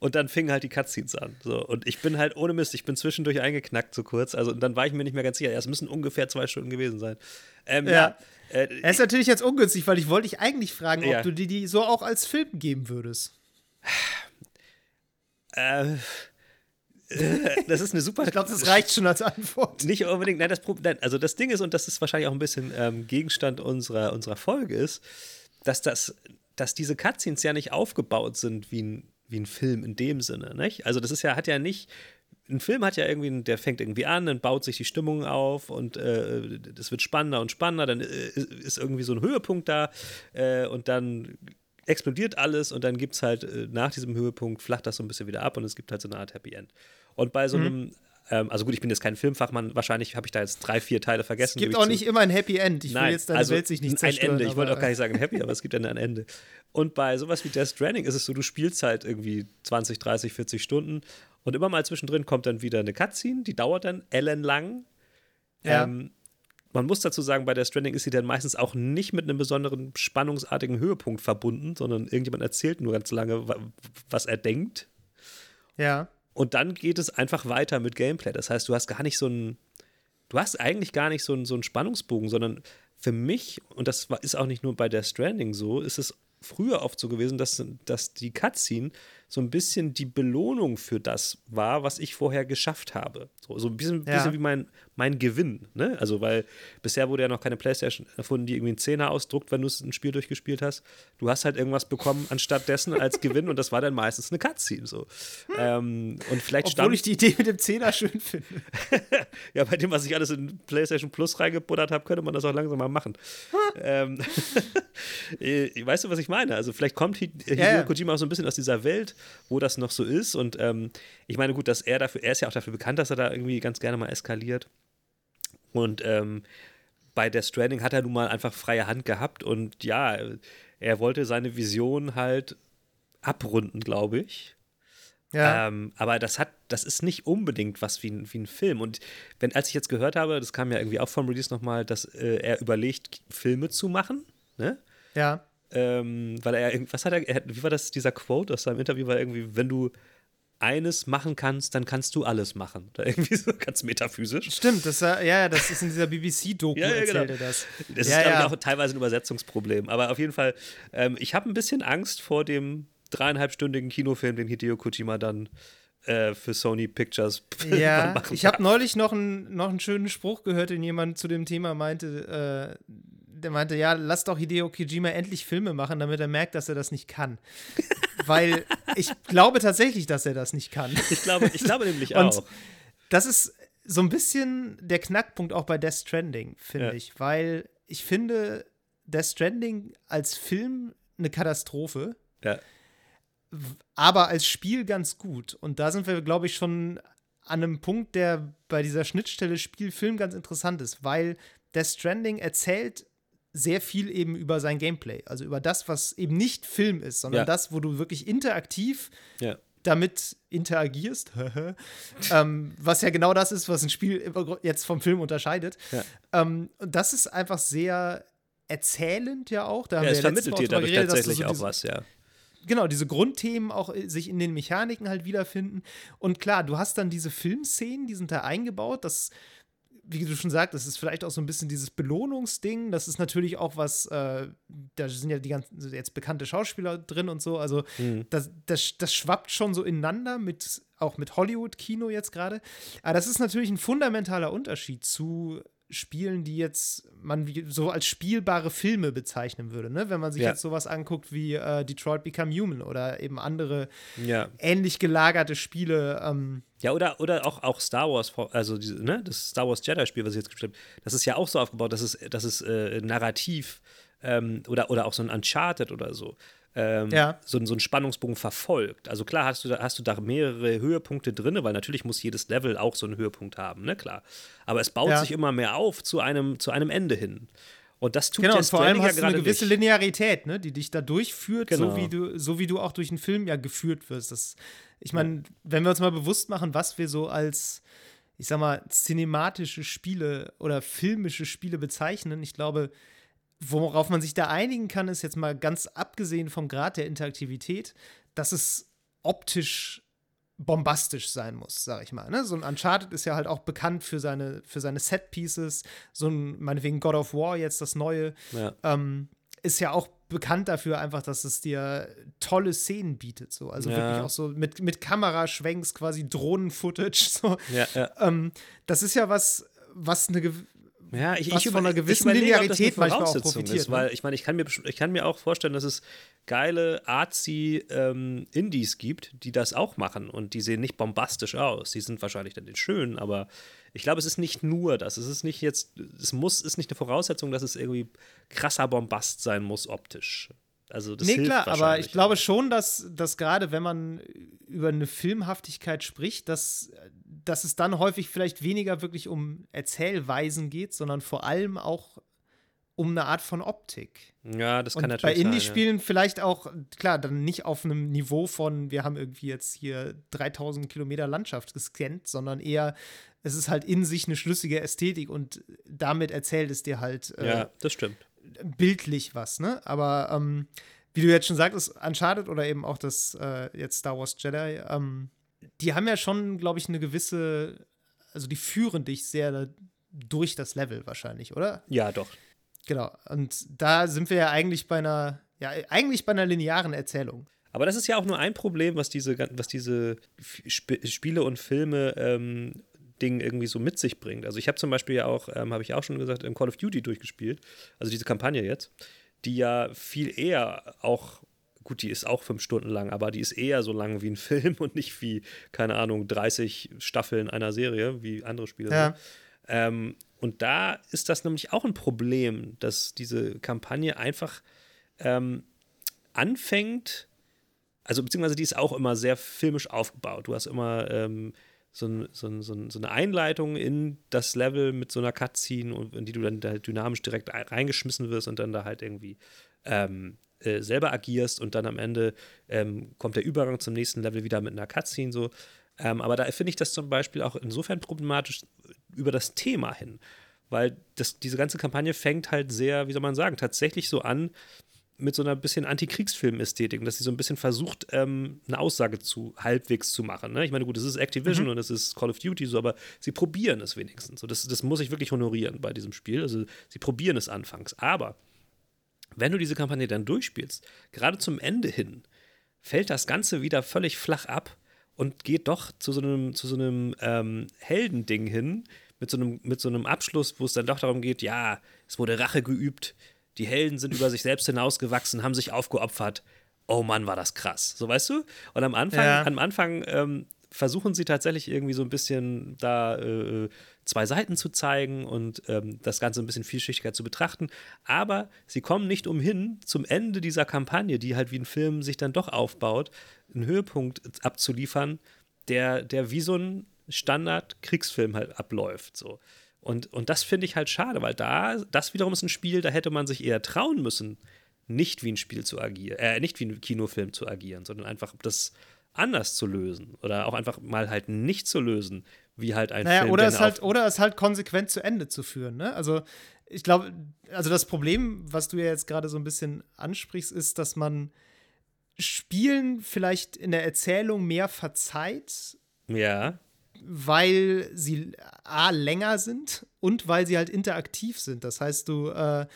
Und dann fingen halt die Cutscenes an. So. Und ich bin halt ohne Mist, ich bin zwischendurch eingeknackt so kurz. Also und dann war ich mir nicht mehr ganz sicher. Es müssen ungefähr zwei Stunden gewesen sein. Ähm, ja. ja äh, er ist natürlich jetzt ungünstig, weil ich wollte dich eigentlich fragen, ob ja. du dir die so auch als Film geben würdest. Äh, das ist eine super. Ich glaube, das reicht schon als Antwort. Nicht unbedingt. Nein, das Problem, also das Ding ist, und das ist wahrscheinlich auch ein bisschen ähm, Gegenstand unserer, unserer Folge, ist, dass, das, dass diese Cutscenes ja nicht aufgebaut sind wie ein, wie ein Film in dem Sinne. Nicht? Also, das ist ja, hat ja nicht. Ein Film hat ja irgendwie, der fängt irgendwie an, dann baut sich die Stimmung auf und äh, das wird spannender und spannender, dann äh, ist irgendwie so ein Höhepunkt da äh, und dann explodiert alles und dann gibt es halt äh, nach diesem Höhepunkt, flacht das so ein bisschen wieder ab und es gibt halt so eine Art Happy End. Und bei so mhm. einem ähm, also gut, ich bin jetzt kein Filmfachmann, wahrscheinlich habe ich da jetzt drei, vier Teile vergessen. Es gibt auch nicht immer ein Happy End. Ich Nein, will jetzt deine also Welt sich nicht zerstören. Ein Ende, ich wollte auch gar nicht sagen Happy, aber es gibt dann ein Ende. Und bei sowas wie Death Stranding ist es so, du spielst halt irgendwie 20, 30, 40 Stunden und immer mal zwischendrin kommt dann wieder eine Cutscene, die dauert dann ellenlang. Ja. Ähm, man muss dazu sagen, bei der Stranding ist sie dann meistens auch nicht mit einem besonderen spannungsartigen Höhepunkt verbunden, sondern irgendjemand erzählt nur ganz lange, was er denkt. Ja. Und dann geht es einfach weiter mit Gameplay. Das heißt, du hast gar nicht so einen, du hast eigentlich gar nicht so einen, so einen Spannungsbogen, sondern für mich, und das ist auch nicht nur bei der Stranding so, ist es früher oft so gewesen, dass, dass die Cutscene so ein bisschen die Belohnung für das war, was ich vorher geschafft habe. So, so ein bisschen, ja. bisschen wie mein, mein Gewinn. Ne? Also, weil bisher wurde ja noch keine Playstation erfunden, die irgendwie einen Zehner ausdruckt, wenn du ein Spiel durchgespielt hast. Du hast halt irgendwas bekommen anstatt dessen als Gewinn und das war dann meistens eine Cutscene. So. Ähm, und vielleicht Obwohl ich die Idee mit dem Zehner schön finde. ja, bei dem, was ich alles in PlayStation Plus reingebuddert habe, könnte man das auch langsam mal machen. ähm, äh, weißt du, was ich meine? Also, vielleicht kommt Hideo ja, ja. Kojima auch so ein bisschen aus dieser Welt wo das noch so ist. Und ähm, ich meine, gut, dass er dafür, er ist ja auch dafür bekannt, dass er da irgendwie ganz gerne mal eskaliert. Und ähm, bei der Stranding hat er nun mal einfach freie Hand gehabt und ja, er wollte seine Vision halt abrunden, glaube ich. Ja. Ähm, aber das hat, das ist nicht unbedingt was wie ein, wie ein Film. Und wenn, als ich jetzt gehört habe, das kam ja irgendwie auch vom Release nochmal, dass äh, er überlegt, Filme zu machen, ne? Ja. Ähm, weil er, was hat er, wie war das, dieser Quote aus seinem Interview, war irgendwie, wenn du eines machen kannst, dann kannst du alles machen. Oder irgendwie so ganz metaphysisch. Stimmt, das war, ja, das ist in dieser BBC-Doku ja, ja, genau. erzählt das. Das ja, ist, glaube ich, auch teilweise ein Übersetzungsproblem. Aber auf jeden Fall, ähm, ich habe ein bisschen Angst vor dem dreieinhalbstündigen Kinofilm, den Hideo Kojima dann äh, für Sony Pictures Ja, ich habe neulich noch, ein, noch einen schönen Spruch gehört, den jemand zu dem Thema meinte, äh, der meinte, ja, lass doch Hideo Kojima endlich Filme machen, damit er merkt, dass er das nicht kann. Weil ich glaube tatsächlich, dass er das nicht kann. Ich glaube, ich glaube nämlich auch. das ist so ein bisschen der Knackpunkt auch bei Death Stranding, finde ja. ich. Weil ich finde Death Stranding als Film eine Katastrophe. Ja. Aber als Spiel ganz gut. Und da sind wir, glaube ich, schon an einem Punkt, der bei dieser Schnittstelle Spiel-Film ganz interessant ist, weil Death Stranding erzählt sehr viel eben über sein Gameplay. Also über das, was eben nicht Film ist, sondern ja. das, wo du wirklich interaktiv ja. damit interagierst. ähm, was ja genau das ist, was ein Spiel jetzt vom Film unterscheidet. Ja. Ähm, und das ist einfach sehr erzählend ja auch. Da ja, es vermittelt dir dadurch geredet, tatsächlich so auch was, ja. Genau, diese Grundthemen auch äh, sich in den Mechaniken halt wiederfinden. Und klar, du hast dann diese Filmszenen, die sind da eingebaut. Das wie du schon sagst, das ist vielleicht auch so ein bisschen dieses Belohnungsding. Das ist natürlich auch was, äh, da sind ja die ganzen jetzt bekannte Schauspieler drin und so. Also mhm. das, das, das schwappt schon so ineinander mit, auch mit Hollywood-Kino jetzt gerade. Aber das ist natürlich ein fundamentaler Unterschied zu Spielen, die jetzt man so als spielbare Filme bezeichnen würde, ne? Wenn man sich ja. jetzt sowas anguckt wie äh, Detroit Become Human oder eben andere ja. ähnlich gelagerte Spiele. Ähm ja, oder, oder auch, auch Star Wars, also diese, ne, das Star Wars Jedi-Spiel, was ich jetzt gespielt habe, das ist ja auch so aufgebaut, dass es, dass es äh, narrativ ähm, oder, oder auch so ein Uncharted oder so ähm, ja. so, so einen Spannungsbogen verfolgt. Also klar hast du da, hast du da mehrere Höhepunkte drin, weil natürlich muss jedes Level auch so einen Höhepunkt haben, ne, klar. Aber es baut ja. sich immer mehr auf zu einem, zu einem Ende hin. Und das tut genau, und vor allem hast du eine gewisse nicht. Linearität, ne, die dich da durchführt, genau. so, wie du, so wie du auch durch einen Film ja geführt wirst. Das, ich meine, ja. wenn wir uns mal bewusst machen, was wir so als, ich sag mal, cinematische Spiele oder filmische Spiele bezeichnen, ich glaube, worauf man sich da einigen kann, ist jetzt mal ganz abgesehen vom Grad der Interaktivität, dass es optisch bombastisch sein muss, sag ich mal. Ne? So ein Uncharted ist ja halt auch bekannt für seine, für seine Set-Pieces. So ein, meinetwegen God of War, jetzt das neue, ja. ähm, ist ja auch bekannt dafür einfach, dass es dir tolle Szenen bietet. So. Also ja. wirklich auch so mit, mit Kameraschwenks, quasi Drohnen-Footage. So. Ja. Ähm, das ist ja was, was eine, ja, ich, ich, von einer gewissen ich Linearität manchmal auch profitiert. Ist, ne? weil ich meine, ich kann, mir, ich kann mir auch vorstellen, dass es geile artsy ähm, Indies gibt, die das auch machen und die sehen nicht bombastisch aus. Die sind wahrscheinlich dann schön, aber ich glaube, es ist nicht nur das. Es ist nicht jetzt, es muss, ist nicht eine Voraussetzung, dass es irgendwie krasser Bombast sein muss optisch. Also das nee, klar, aber ich glaube schon, dass, dass gerade wenn man über eine Filmhaftigkeit spricht, dass, dass es dann häufig vielleicht weniger wirklich um Erzählweisen geht, sondern vor allem auch um eine Art von Optik. Ja, das kann Und natürlich bei Indie-Spielen ja. vielleicht auch, klar, dann nicht auf einem Niveau von, wir haben irgendwie jetzt hier 3000 Kilometer Landschaft gescannt, sondern eher, es ist halt in sich eine schlüssige Ästhetik und damit erzählt es dir halt. Äh, ja, das stimmt bildlich was, ne? Aber ähm, wie du jetzt schon sagtest, Uncharted oder eben auch das äh, jetzt Star Wars Jedi, ähm, die haben ja schon, glaube ich, eine gewisse, also die führen dich sehr durch das Level wahrscheinlich, oder? Ja, doch. Genau. Und da sind wir ja eigentlich bei einer, ja, eigentlich bei einer linearen Erzählung. Aber das ist ja auch nur ein Problem, was diese, was diese Sp Spiele und Filme ähm, Ding irgendwie so mit sich bringt. Also ich habe zum Beispiel ja auch, ähm, habe ich auch schon gesagt, im Call of Duty durchgespielt, also diese Kampagne jetzt, die ja viel eher auch, gut, die ist auch fünf Stunden lang, aber die ist eher so lang wie ein Film und nicht wie, keine Ahnung, 30 Staffeln einer Serie, wie andere Spiele ja. Ähm, und da ist das nämlich auch ein Problem, dass diese Kampagne einfach ähm, anfängt, also beziehungsweise die ist auch immer sehr filmisch aufgebaut. Du hast immer ähm, so, so, so, so, eine Einleitung in das Level mit so einer Cutscene, in die du dann halt dynamisch direkt reingeschmissen wirst und dann da halt irgendwie ähm, äh, selber agierst und dann am Ende ähm, kommt der Übergang zum nächsten Level wieder mit einer Cutscene so. Ähm, aber da finde ich das zum Beispiel auch insofern problematisch über das Thema hin, weil das, diese ganze Kampagne fängt halt sehr, wie soll man sagen, tatsächlich so an, mit so einer bisschen Antikriegsfilm-Ästhetik, dass sie so ein bisschen versucht, ähm, eine Aussage zu halbwegs zu machen. Ne? Ich meine, gut, es ist Activision mhm. und es ist Call of Duty so, aber sie probieren es wenigstens. So, das, das muss ich wirklich honorieren bei diesem Spiel. Also sie probieren es anfangs. Aber wenn du diese Kampagne dann durchspielst, gerade zum Ende hin, fällt das Ganze wieder völlig flach ab und geht doch zu so einem, zu so einem ähm, Heldending hin, mit so, einem, mit so einem Abschluss, wo es dann doch darum geht, ja, es wurde Rache geübt die Helden sind über sich selbst hinausgewachsen, haben sich aufgeopfert. Oh Mann, war das krass. So weißt du? Und am Anfang, ja. am Anfang ähm, versuchen sie tatsächlich irgendwie so ein bisschen da äh, zwei Seiten zu zeigen und ähm, das Ganze ein bisschen vielschichtiger zu betrachten. Aber sie kommen nicht umhin, zum Ende dieser Kampagne, die halt wie ein Film sich dann doch aufbaut, einen Höhepunkt abzuliefern, der, der wie so ein Standard-Kriegsfilm halt abläuft. So. Und, und das finde ich halt schade, weil da, das wiederum ist ein Spiel, da hätte man sich eher trauen müssen, nicht wie ein Spiel zu agieren, äh, nicht wie ein Kinofilm zu agieren, sondern einfach das anders zu lösen oder auch einfach mal halt nicht zu lösen, wie halt ein naja, Film. Oder es, halt, oder es halt konsequent zu Ende zu führen, ne? Also ich glaube, also das Problem, was du ja jetzt gerade so ein bisschen ansprichst, ist, dass man Spielen vielleicht in der Erzählung mehr verzeiht. Ja weil sie A länger sind und weil sie halt interaktiv sind. Das heißt, du, äh,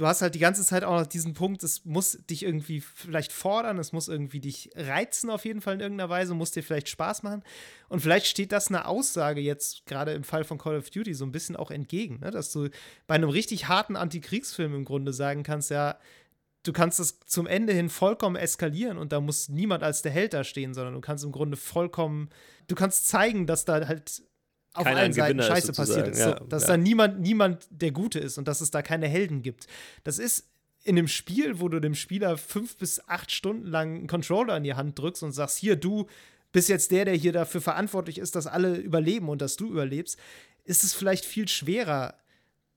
du hast halt die ganze Zeit auch noch diesen Punkt, es muss dich irgendwie vielleicht fordern, es muss irgendwie dich reizen auf jeden Fall in irgendeiner Weise, muss dir vielleicht Spaß machen. Und vielleicht steht das eine Aussage jetzt gerade im Fall von Call of Duty so ein bisschen auch entgegen, ne? dass du bei einem richtig harten Antikriegsfilm im Grunde sagen kannst, ja, du kannst das zum Ende hin vollkommen eskalieren und da muss niemand als der Held da stehen, sondern du kannst im Grunde vollkommen, du kannst zeigen, dass da halt auf Keiner allen Seiten Scheiße ist passiert ist. Ja, so, dass ja. da niemand, niemand der Gute ist und dass es da keine Helden gibt. Das ist in einem Spiel, wo du dem Spieler fünf bis acht Stunden lang einen Controller in die Hand drückst und sagst, hier, du bist jetzt der, der hier dafür verantwortlich ist, dass alle überleben und dass du überlebst, ist es vielleicht viel schwerer,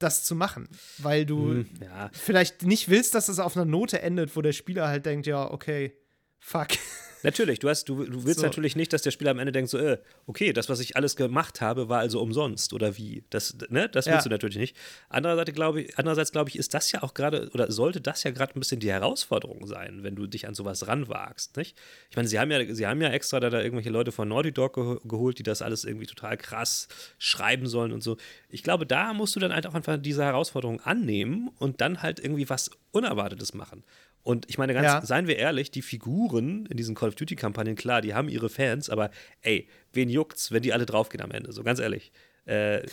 das zu machen, weil du hm, ja. vielleicht nicht willst, dass es auf einer Note endet, wo der Spieler halt denkt, ja, okay, fuck. Natürlich, du, hast, du, du willst so. natürlich nicht, dass der Spieler am Ende denkt, so, äh, okay, das, was ich alles gemacht habe, war also umsonst oder wie. Das, ne, das willst ja. du natürlich nicht. Andererseits glaube ich, andererseits glaube ich, ist das ja auch gerade, oder sollte das ja gerade ein bisschen die Herausforderung sein, wenn du dich an sowas ranwagst, nicht? Ich meine, sie haben ja, sie haben ja extra da, da irgendwelche Leute von Naughty Dog ge geholt, die das alles irgendwie total krass schreiben sollen und so. Ich glaube, da musst du dann halt auch einfach diese Herausforderung annehmen und dann halt irgendwie was Unerwartetes machen. Und ich meine, ganz, ja. seien wir ehrlich, die Figuren in diesen Call of Duty-Kampagnen, klar, die haben ihre Fans, aber ey, wen juckt's, wenn die alle draufgehen am Ende? So ganz ehrlich. Äh,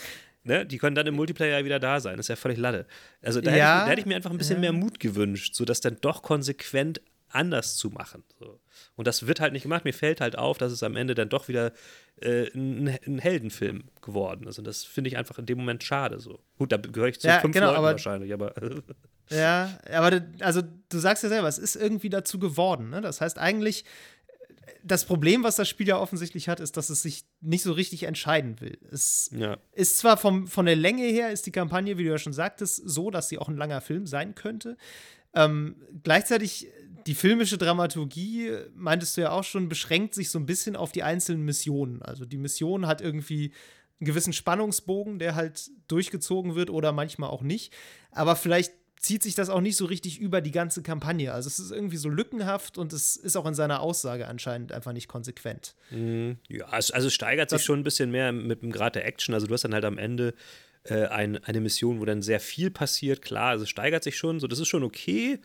ne? Die können dann im Multiplayer wieder da sein. Das ist ja völlig Latte. Also da, ja. hätte, ich, da hätte, ich, mir einfach ein bisschen ja. mehr Mut gewünscht, so das dann doch konsequent anders zu machen. So. Und das wird halt nicht gemacht. Mir fällt halt auf, dass es am Ende dann doch wieder äh, ein, ein, Heldenfilm geworden ist. Und das finde ich einfach in dem Moment schade. So. Gut, da gehöre ich zu fünf genau, Leuten wahrscheinlich, aber. ja, aber also du sagst ja selber, es ist irgendwie dazu geworden. Ne? Das heißt eigentlich, das Problem, was das Spiel ja offensichtlich hat, ist, dass es sich nicht so richtig entscheiden will. Es ja. ist zwar vom, von der Länge her, ist die Kampagne, wie du ja schon sagtest, so, dass sie auch ein langer Film sein könnte. Ähm, gleichzeitig die filmische Dramaturgie, meintest du ja auch schon, beschränkt sich so ein bisschen auf die einzelnen Missionen. Also die Mission hat irgendwie einen gewissen Spannungsbogen, der halt durchgezogen wird oder manchmal auch nicht. Aber vielleicht zieht sich das auch nicht so richtig über die ganze Kampagne. Also es ist irgendwie so lückenhaft und es ist auch in seiner Aussage anscheinend einfach nicht konsequent. Mhm. Ja, also es steigert sich schon ein bisschen mehr mit dem Grad der Action. Also du hast dann halt am Ende äh, ein, eine Mission, wo dann sehr viel passiert. Klar, also es steigert sich schon, so das ist schon okay.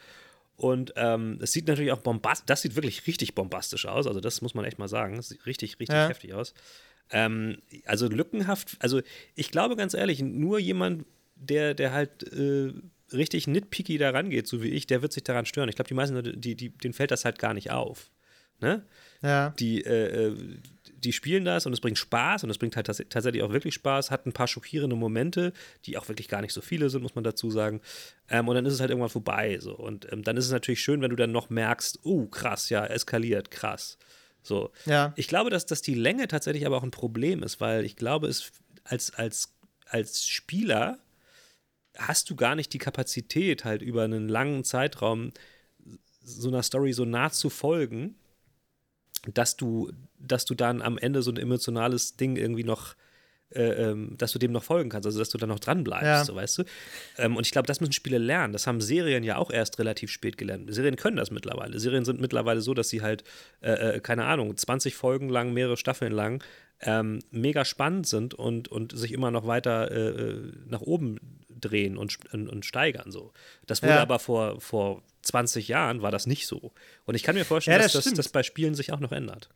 Und ähm, es sieht natürlich auch bombastisch, das sieht wirklich richtig bombastisch aus. Also das muss man echt mal sagen. Es sieht richtig, richtig ja. heftig aus. Ähm, also lückenhaft, also ich glaube ganz ehrlich, nur jemand, der, der halt äh, richtig nitpicky da rangeht, so wie ich, der wird sich daran stören. Ich glaube, die meisten Leute, die, die, denen fällt das halt gar nicht auf. Ne? Ja. Die, äh, äh die spielen das und es bringt Spaß und es bringt halt tatsächlich auch wirklich Spaß, hat ein paar schockierende Momente, die auch wirklich gar nicht so viele sind, muss man dazu sagen. Ähm, und dann ist es halt irgendwann vorbei. So. Und ähm, dann ist es natürlich schön, wenn du dann noch merkst, oh, krass, ja, eskaliert, krass. So. Ja. Ich glaube, dass, dass die Länge tatsächlich aber auch ein Problem ist, weil ich glaube, es als, als, als Spieler hast du gar nicht die Kapazität, halt über einen langen Zeitraum so einer Story so nah zu folgen, dass du, dass du dann am Ende so ein emotionales Ding irgendwie noch äh, ähm, dass du dem noch folgen kannst, also dass du dann noch dran bleibst, ja. so weißt du. Ähm, und ich glaube, das müssen Spiele lernen. Das haben Serien ja auch erst relativ spät gelernt. Serien können das mittlerweile. Serien sind mittlerweile so, dass sie halt, äh, äh keine Ahnung, 20 Folgen lang, mehrere Staffeln lang ähm, mega spannend sind und, und sich immer noch weiter äh, äh nach oben drehen und, und, und, steigern. So. Das wurde ja. aber vor, vor 20 Jahren war das nicht so. Und ich kann mir vorstellen, ja, das dass das, das bei Spielen sich auch noch ändert.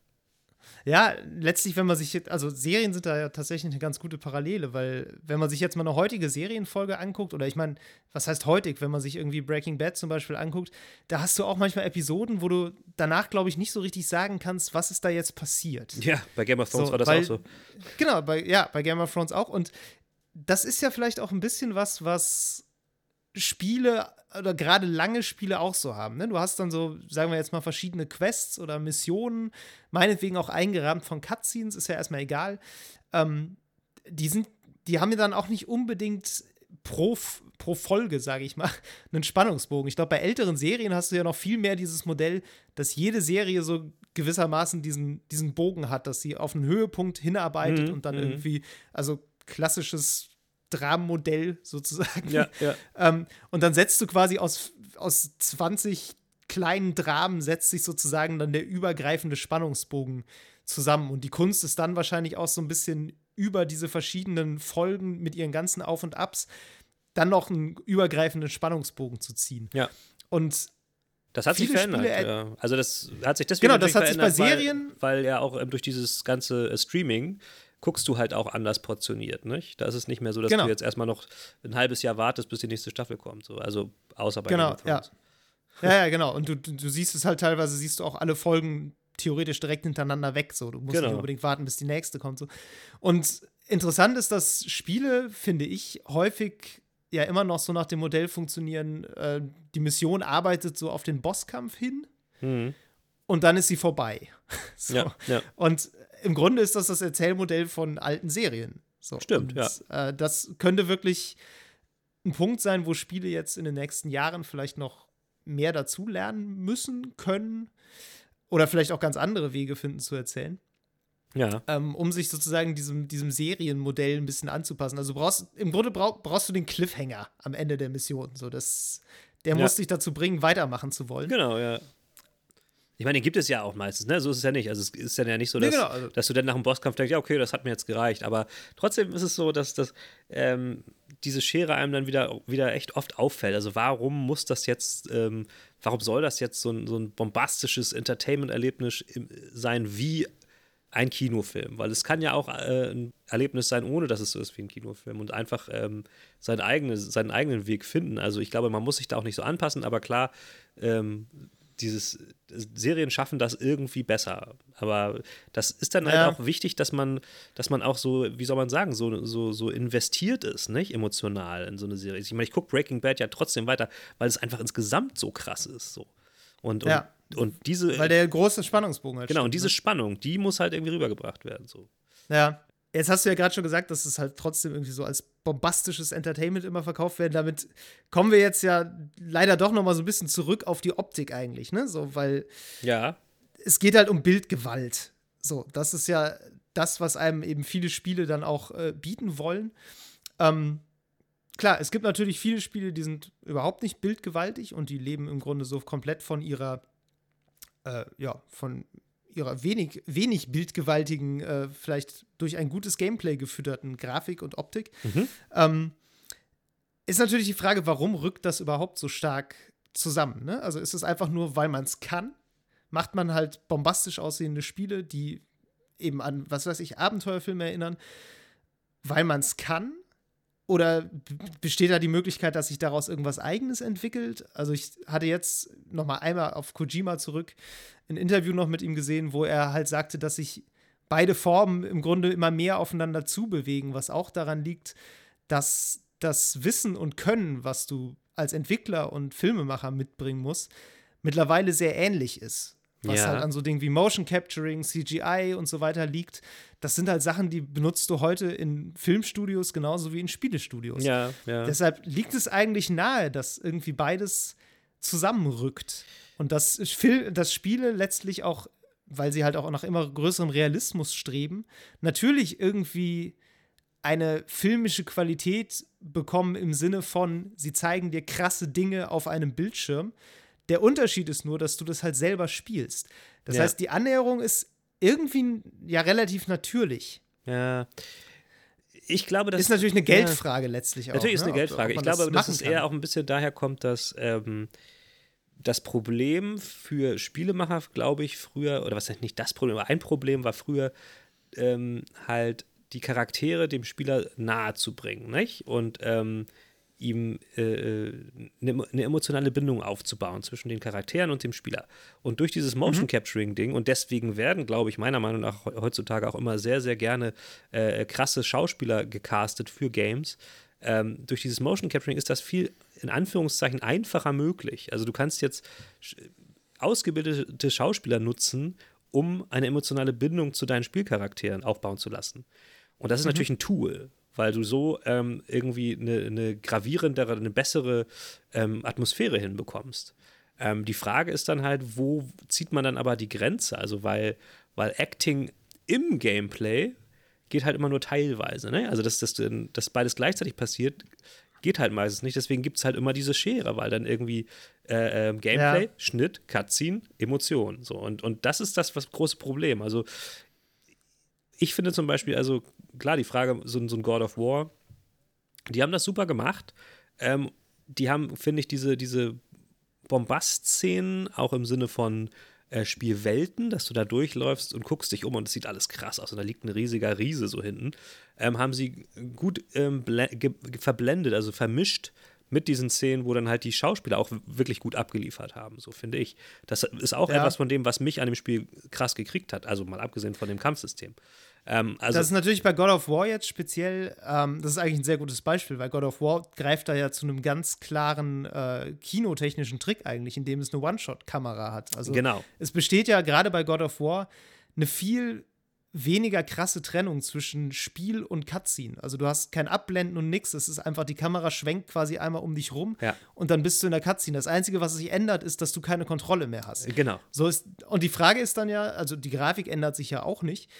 Ja, letztlich, wenn man sich, also Serien sind da ja tatsächlich eine ganz gute Parallele, weil wenn man sich jetzt mal eine heutige Serienfolge anguckt, oder ich meine, was heißt heutig, wenn man sich irgendwie Breaking Bad zum Beispiel anguckt, da hast du auch manchmal Episoden, wo du danach, glaube ich, nicht so richtig sagen kannst, was ist da jetzt passiert. Ja, bei Game of Thrones so, war das weil, auch so. Genau, bei, ja, bei Game of Thrones auch. Und das ist ja vielleicht auch ein bisschen was, was Spiele oder gerade lange Spiele auch so haben. Ne? Du hast dann so, sagen wir jetzt mal, verschiedene Quests oder Missionen, meinetwegen auch eingerahmt von Cutscenes, ist ja erstmal egal. Ähm, die sind, die haben ja dann auch nicht unbedingt pro, pro Folge, sage ich mal, einen Spannungsbogen. Ich glaube, bei älteren Serien hast du ja noch viel mehr dieses Modell, dass jede Serie so gewissermaßen diesen, diesen Bogen hat, dass sie auf einen Höhepunkt hinarbeitet mhm, und dann mhm. irgendwie, also klassisches Dramenmodell sozusagen. Ja, ja. ähm, und dann setzt du quasi aus, aus 20 kleinen Dramen, setzt sich sozusagen dann der übergreifende Spannungsbogen zusammen. Und die Kunst ist dann wahrscheinlich auch so ein bisschen über diese verschiedenen Folgen mit ihren ganzen Auf und Abs dann noch einen übergreifenden Spannungsbogen zu ziehen. Ja. Und das hat sich verändert. ja. Also das hat sich deswegen genau, das hat sich bei Serien, weil, weil ja auch ähm, durch dieses ganze äh, Streaming guckst du halt auch anders portioniert. Nicht? Da ist es nicht mehr so, dass genau. du jetzt erstmal noch ein halbes Jahr wartest, bis die nächste Staffel kommt. So. Also außer bei genau, ja. ja, ja, genau. Und du, du siehst es halt teilweise, siehst du auch alle Folgen theoretisch direkt hintereinander weg. So. Du musst genau. nicht unbedingt warten, bis die nächste kommt. So. Und interessant ist, dass Spiele, finde ich, häufig ja immer noch so nach dem Modell funktionieren, äh, die Mission arbeitet so auf den Bosskampf hin. Mhm. Und dann ist sie vorbei. so. ja, ja. Und im Grunde ist das das Erzählmodell von alten Serien. So. Stimmt, und, ja. Äh, das könnte wirklich ein Punkt sein, wo Spiele jetzt in den nächsten Jahren vielleicht noch mehr dazu lernen müssen, können oder vielleicht auch ganz andere Wege finden zu erzählen. Ja. Ähm, um sich sozusagen diesem, diesem Serienmodell ein bisschen anzupassen. Also brauchst im Grunde brauch, brauchst du den Cliffhanger am Ende der Mission. So, das, der ja. muss dich dazu bringen, weitermachen zu wollen. Genau, ja. Ich meine, den gibt es ja auch meistens, ne? So ist es ja nicht. Also es ist dann ja nicht so, dass, nee, genau. Also dass du dann nach dem Bosskampf denkst, ja, okay, das hat mir jetzt gereicht. Aber trotzdem ist es so, dass das ähm, diese Schere einem dann wieder, wieder echt oft auffällt. Also warum muss das jetzt, ähm, warum soll das jetzt so ein, so ein bombastisches Entertainment-Erlebnis sein wie ein Kinofilm? Weil es kann ja auch äh, ein Erlebnis sein, ohne dass es so ist wie ein Kinofilm und einfach ähm, seinen, eigene, seinen eigenen Weg finden. Also ich glaube, man muss sich da auch nicht so anpassen, aber klar, ähm, dieses Serien schaffen das irgendwie besser. Aber das ist dann halt ja. halt auch wichtig, dass man, dass man auch so, wie soll man sagen, so, so, so investiert ist, nicht? Emotional in so eine Serie. Ich meine, ich gucke Breaking Bad ja trotzdem weiter, weil es einfach insgesamt so krass ist. So. Und, und, ja. und diese. Weil der große Spannungsbogen halt Genau, stimmt, und diese ne? Spannung, die muss halt irgendwie rübergebracht werden. So. Ja. Jetzt hast du ja gerade schon gesagt, dass es halt trotzdem irgendwie so als bombastisches Entertainment immer verkauft werden. Damit kommen wir jetzt ja leider doch noch mal so ein bisschen zurück auf die Optik eigentlich, ne? So, weil ja. es geht halt um Bildgewalt. So, das ist ja das, was einem eben viele Spiele dann auch äh, bieten wollen. Ähm, klar, es gibt natürlich viele Spiele, die sind überhaupt nicht bildgewaltig und die leben im Grunde so komplett von ihrer, äh, ja, von ihrer wenig, wenig bildgewaltigen, äh, vielleicht durch ein gutes Gameplay gefütterten Grafik und Optik. Mhm. Ähm, ist natürlich die Frage, warum rückt das überhaupt so stark zusammen? Ne? Also ist es einfach nur, weil man es kann? Macht man halt bombastisch aussehende Spiele, die eben an, was weiß ich, Abenteuerfilme erinnern, weil man es kann? Oder besteht da die Möglichkeit, dass sich daraus irgendwas Eigenes entwickelt? Also ich hatte jetzt noch mal einmal auf Kojima zurück ein Interview noch mit ihm gesehen, wo er halt sagte, dass sich beide Formen im Grunde immer mehr aufeinander zubewegen, was auch daran liegt, dass das Wissen und Können, was du als Entwickler und Filmemacher mitbringen musst, mittlerweile sehr ähnlich ist was ja. halt an so Dingen wie Motion Capturing, CGI und so weiter liegt. Das sind halt Sachen, die benutzt du heute in Filmstudios genauso wie in Spielestudios. Ja, ja. Deshalb liegt es eigentlich nahe, dass irgendwie beides zusammenrückt. Und dass, dass Spiele letztlich auch, weil sie halt auch nach immer größerem Realismus streben, natürlich irgendwie eine filmische Qualität bekommen im Sinne von, sie zeigen dir krasse Dinge auf einem Bildschirm der Unterschied ist nur, dass du das halt selber spielst. Das ja. heißt, die Annäherung ist irgendwie ja relativ natürlich. Ja. Ich glaube, das ist natürlich eine Geldfrage ja, letztlich auch. Natürlich ist eine ne? Geldfrage. ich glaube, dass es eher auch ein bisschen daher kommt, dass ähm, das Problem für Spielemacher, glaube ich, früher, oder was heißt nicht das Problem, aber ein Problem war früher ähm, halt die Charaktere dem Spieler nahe zu bringen, nicht? Und ähm, ihm äh, äh, eine, eine, emotionale Bindung aufzubauen zwischen den Charakteren und dem Spieler. Und durch dieses Motion Capturing Ding, und deswegen werden, glaube ich, meiner Meinung nach heutzutage auch immer sehr, sehr gerne äh, krasse Schauspieler gecastet für Games. Ähm, durch dieses Motion Capturing ist das viel in Anführungszeichen einfacher möglich. Also du kannst jetzt ausgebildete Schauspieler nutzen, um eine emotionale Bindung zu deinen Spielcharakteren aufbauen zu lassen. Und das ist mhm. natürlich ein Tool weil du so ähm, irgendwie eine, eine, gravierendere, eine bessere ähm, Atmosphäre hinbekommst. Ähm, die Frage ist dann halt, wo zieht man dann aber die Grenze? Also, weil, weil Acting im Gameplay geht halt immer nur teilweise. Ne? Also, dass, dass, dass beides gleichzeitig passiert, geht halt meistens nicht. Deswegen gibt es halt immer diese Schere, weil dann irgendwie äh, äh, Gameplay, ja. Schnitt, Cutscene, Emotion. So. Und, und das ist das was große Problem. Also ich finde zum Beispiel, also klar, die Frage, so, so ein God of War, die haben das super gemacht. Ähm, die haben, finde ich, diese, diese Bombast-Szenen auch im Sinne von äh, Spielwelten, dass du da durchläufst und guckst dich um und es sieht alles krass aus und da liegt ein riesiger Riese so hinten, ähm, haben sie gut ähm, verblendet, also vermischt mit diesen Szenen, wo dann halt die Schauspieler auch wirklich gut abgeliefert haben, so finde ich. Das ist auch ja. etwas von dem, was mich an dem Spiel krass gekriegt hat, also mal abgesehen von dem Kampfsystem. Ähm, also das ist natürlich bei God of War jetzt speziell, ähm, das ist eigentlich ein sehr gutes Beispiel, weil God of War greift da ja zu einem ganz klaren äh, kinotechnischen Trick eigentlich, indem es eine One-Shot-Kamera hat. Also genau. es besteht ja gerade bei God of War eine viel weniger krasse Trennung zwischen Spiel und Cutscene. Also du hast kein Abblenden und nix. Es ist einfach, die Kamera schwenkt quasi einmal um dich rum ja. und dann bist du in der Cutscene. Das Einzige, was sich ändert, ist, dass du keine Kontrolle mehr hast. Genau. So ist, und die Frage ist dann ja, also die Grafik ändert sich ja auch nicht.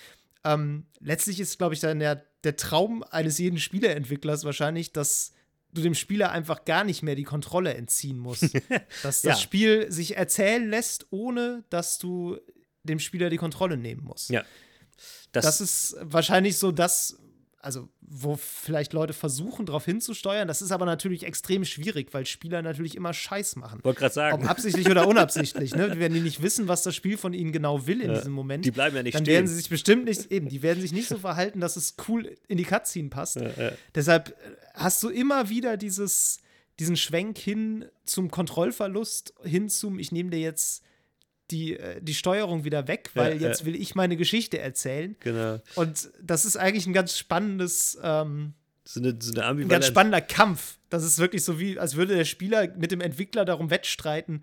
Ähm, letztlich ist, glaube ich, dann der, der Traum eines jeden Spieleentwicklers wahrscheinlich, dass du dem Spieler einfach gar nicht mehr die Kontrolle entziehen musst. dass das ja. Spiel sich erzählen lässt, ohne dass du dem Spieler die Kontrolle nehmen musst. Ja. Das, das ist wahrscheinlich so das, also wo vielleicht Leute versuchen, darauf hinzusteuern. Das ist aber natürlich extrem schwierig, weil Spieler natürlich immer Scheiß machen. Wollte gerade sagen. Ob absichtlich oder unabsichtlich. ne? Wenn die nicht wissen, was das Spiel von ihnen genau will in ja, diesem Moment, die bleiben ja nicht dann stehen. werden sie sich bestimmt nicht, eben, die werden sich nicht so verhalten, dass es cool in die Cutscene passt. Ja, ja. Deshalb hast du immer wieder dieses, diesen Schwenk hin zum Kontrollverlust, hin zum, ich nehme dir jetzt die, äh, die Steuerung wieder weg, weil ja, jetzt ja. will ich meine Geschichte erzählen. Genau. Und das ist eigentlich ein ganz spannendes, ähm, so eine, so eine ein ganz spannender Kampf. Das ist wirklich so wie, als würde der Spieler mit dem Entwickler darum wettstreiten,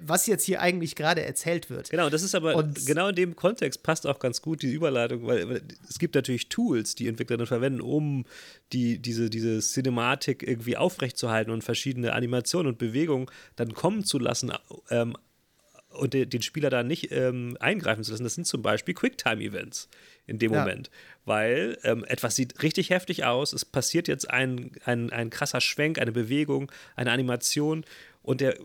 was jetzt hier eigentlich gerade erzählt wird. Genau, das ist aber und genau in dem Kontext passt auch ganz gut die Überleitung, weil es gibt natürlich Tools, die Entwickler dann verwenden, um die, diese, diese Cinematik irgendwie aufrechtzuerhalten und verschiedene Animationen und Bewegungen dann kommen zu lassen, ähm, und de, den Spieler da nicht ähm, eingreifen zu lassen, das sind zum Beispiel Quicktime-Events in dem ja. Moment. Weil ähm, etwas sieht richtig heftig aus, es passiert jetzt ein, ein, ein krasser Schwenk, eine Bewegung, eine Animation und der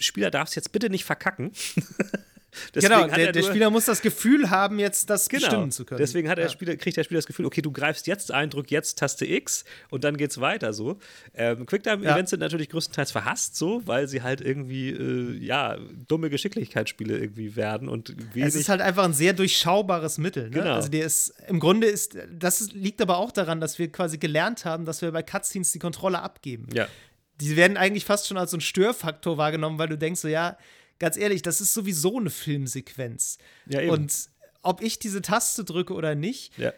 Spieler darf es jetzt bitte nicht verkacken. genau, der, der, Spieler muss das Gefühl haben, jetzt das genau, bestimmen zu können. Deswegen hat der ja. Spieler, kriegt der Spieler das Gefühl, okay, du greifst jetzt ein, drück jetzt Taste X und dann geht's weiter so. Ähm, Quicktime-Events ja. sind natürlich größtenteils verhasst so, weil sie halt irgendwie, äh, ja, dumme Geschicklichkeitsspiele irgendwie werden und. Es ist halt einfach ein sehr durchschaubares Mittel. Ne? Genau. Also der ist, im Grunde ist, das liegt aber auch daran, dass wir quasi gelernt haben, dass wir bei Cutscenes die Kontrolle abgeben. Ja. Die werden eigentlich fast schon als so ein Störfaktor wahrgenommen, weil du denkst so, ja, ganz ehrlich, das ist sowieso eine Filmsequenz. Ja, eben. Und ob ich diese Taste drücke oder nicht, ja.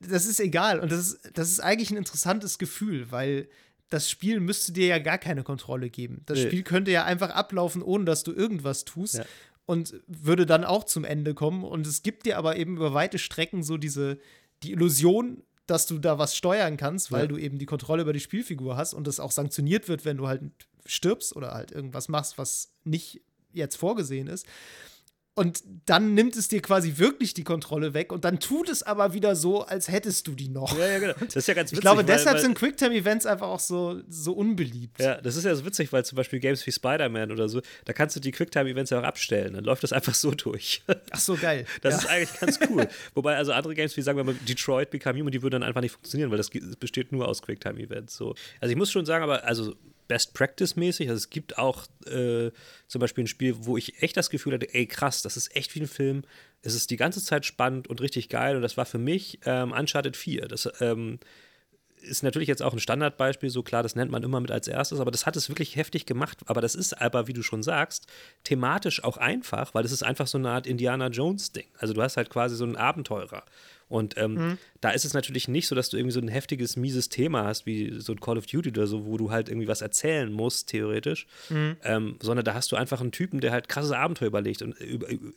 das ist egal. Und das ist, das ist eigentlich ein interessantes Gefühl, weil das Spiel müsste dir ja gar keine Kontrolle geben. Das nee. Spiel könnte ja einfach ablaufen, ohne dass du irgendwas tust. Ja. Und würde dann auch zum Ende kommen. Und es gibt dir aber eben über weite Strecken so diese, die Illusion, dass du da was steuern kannst, weil ja. du eben die Kontrolle über die Spielfigur hast und das auch sanktioniert wird, wenn du halt stirbst oder halt irgendwas machst, was nicht jetzt vorgesehen ist. Und dann nimmt es dir quasi wirklich die Kontrolle weg und dann tut es aber wieder so, als hättest du die noch. Ja, ja, genau. Das ist ja ganz witzig. Ich glaube, weil, deshalb weil, sind Quicktime-Events einfach auch so, so unbeliebt. Ja, das ist ja so witzig, weil zum Beispiel Games wie Spider-Man oder so, da kannst du die Quicktime-Events ja auch abstellen. Dann läuft das einfach so durch. Ach so, geil. Das ja. ist eigentlich ganz cool. Wobei, also andere Games wie, sagen wir mal, Detroit Become Human, die würden dann einfach nicht funktionieren, weil das besteht nur aus Quicktime-Events. So. Also ich muss schon sagen, aber, also Best Practice-mäßig. Also es gibt auch äh, zum Beispiel ein Spiel, wo ich echt das Gefühl hatte, ey krass, das ist echt wie ein Film. Es ist die ganze Zeit spannend und richtig geil. Und das war für mich ähm, Uncharted 4. Das ähm, ist natürlich jetzt auch ein Standardbeispiel, so klar, das nennt man immer mit als erstes, aber das hat es wirklich heftig gemacht. Aber das ist aber, wie du schon sagst, thematisch auch einfach, weil es ist einfach so eine Art Indiana Jones-Ding. Also du hast halt quasi so einen Abenteurer. Und ähm, mhm. da ist es natürlich nicht so, dass du irgendwie so ein heftiges, mieses Thema hast, wie so ein Call of Duty oder so, wo du halt irgendwie was erzählen musst, theoretisch, mhm. ähm, sondern da hast du einfach einen Typen, der halt krasses Abenteuer überlegt und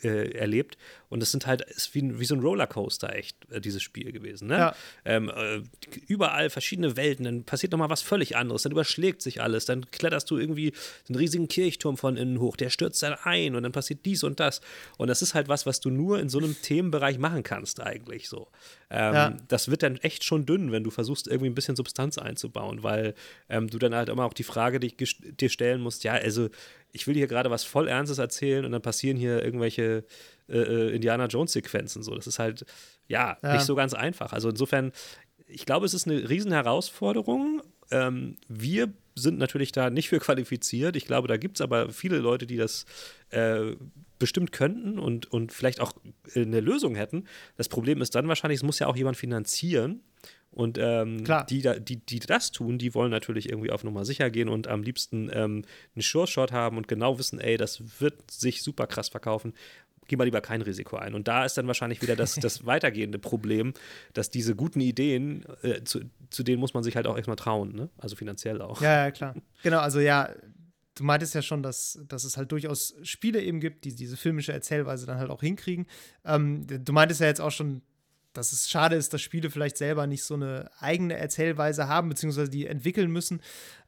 äh, erlebt. Und es sind halt, ist wie, wie so ein Rollercoaster echt, äh, dieses Spiel gewesen. Ne? Ja. Ähm, äh, überall verschiedene Welten, dann passiert nochmal was völlig anderes, dann überschlägt sich alles, dann kletterst du irgendwie einen riesigen Kirchturm von innen hoch, der stürzt dann ein und dann passiert dies und das. Und das ist halt was, was du nur in so einem Themenbereich machen kannst, eigentlich so so. Ähm, ja. Das wird dann echt schon dünn, wenn du versuchst, irgendwie ein bisschen Substanz einzubauen, weil ähm, du dann halt immer auch die Frage dich, dir stellen musst, ja, also ich will hier gerade was voll Ernstes erzählen und dann passieren hier irgendwelche äh, äh Indiana Jones-Sequenzen. So. Das ist halt, ja, ja, nicht so ganz einfach. Also insofern, ich glaube, es ist eine riesen Herausforderung. Ähm, wir sind natürlich da nicht für qualifiziert. Ich glaube, da gibt es aber viele Leute, die das äh, bestimmt könnten und, und vielleicht auch eine Lösung hätten. Das Problem ist dann wahrscheinlich, es muss ja auch jemand finanzieren. Und ähm, die, die, die das tun, die wollen natürlich irgendwie auf Nummer sicher gehen und am liebsten ähm, einen Sure-Shot haben und genau wissen, ey, das wird sich super krass verkaufen. Geh mal lieber kein Risiko ein. Und da ist dann wahrscheinlich wieder das, das weitergehende Problem, dass diese guten Ideen, äh, zu, zu denen muss man sich halt auch erstmal trauen, ne? Also finanziell auch. Ja, ja, klar. Genau, also ja, du meintest ja schon, dass, dass es halt durchaus Spiele eben gibt, die diese filmische Erzählweise dann halt auch hinkriegen. Ähm, du meintest ja jetzt auch schon, dass es schade ist, dass Spiele vielleicht selber nicht so eine eigene Erzählweise haben, beziehungsweise die entwickeln müssen.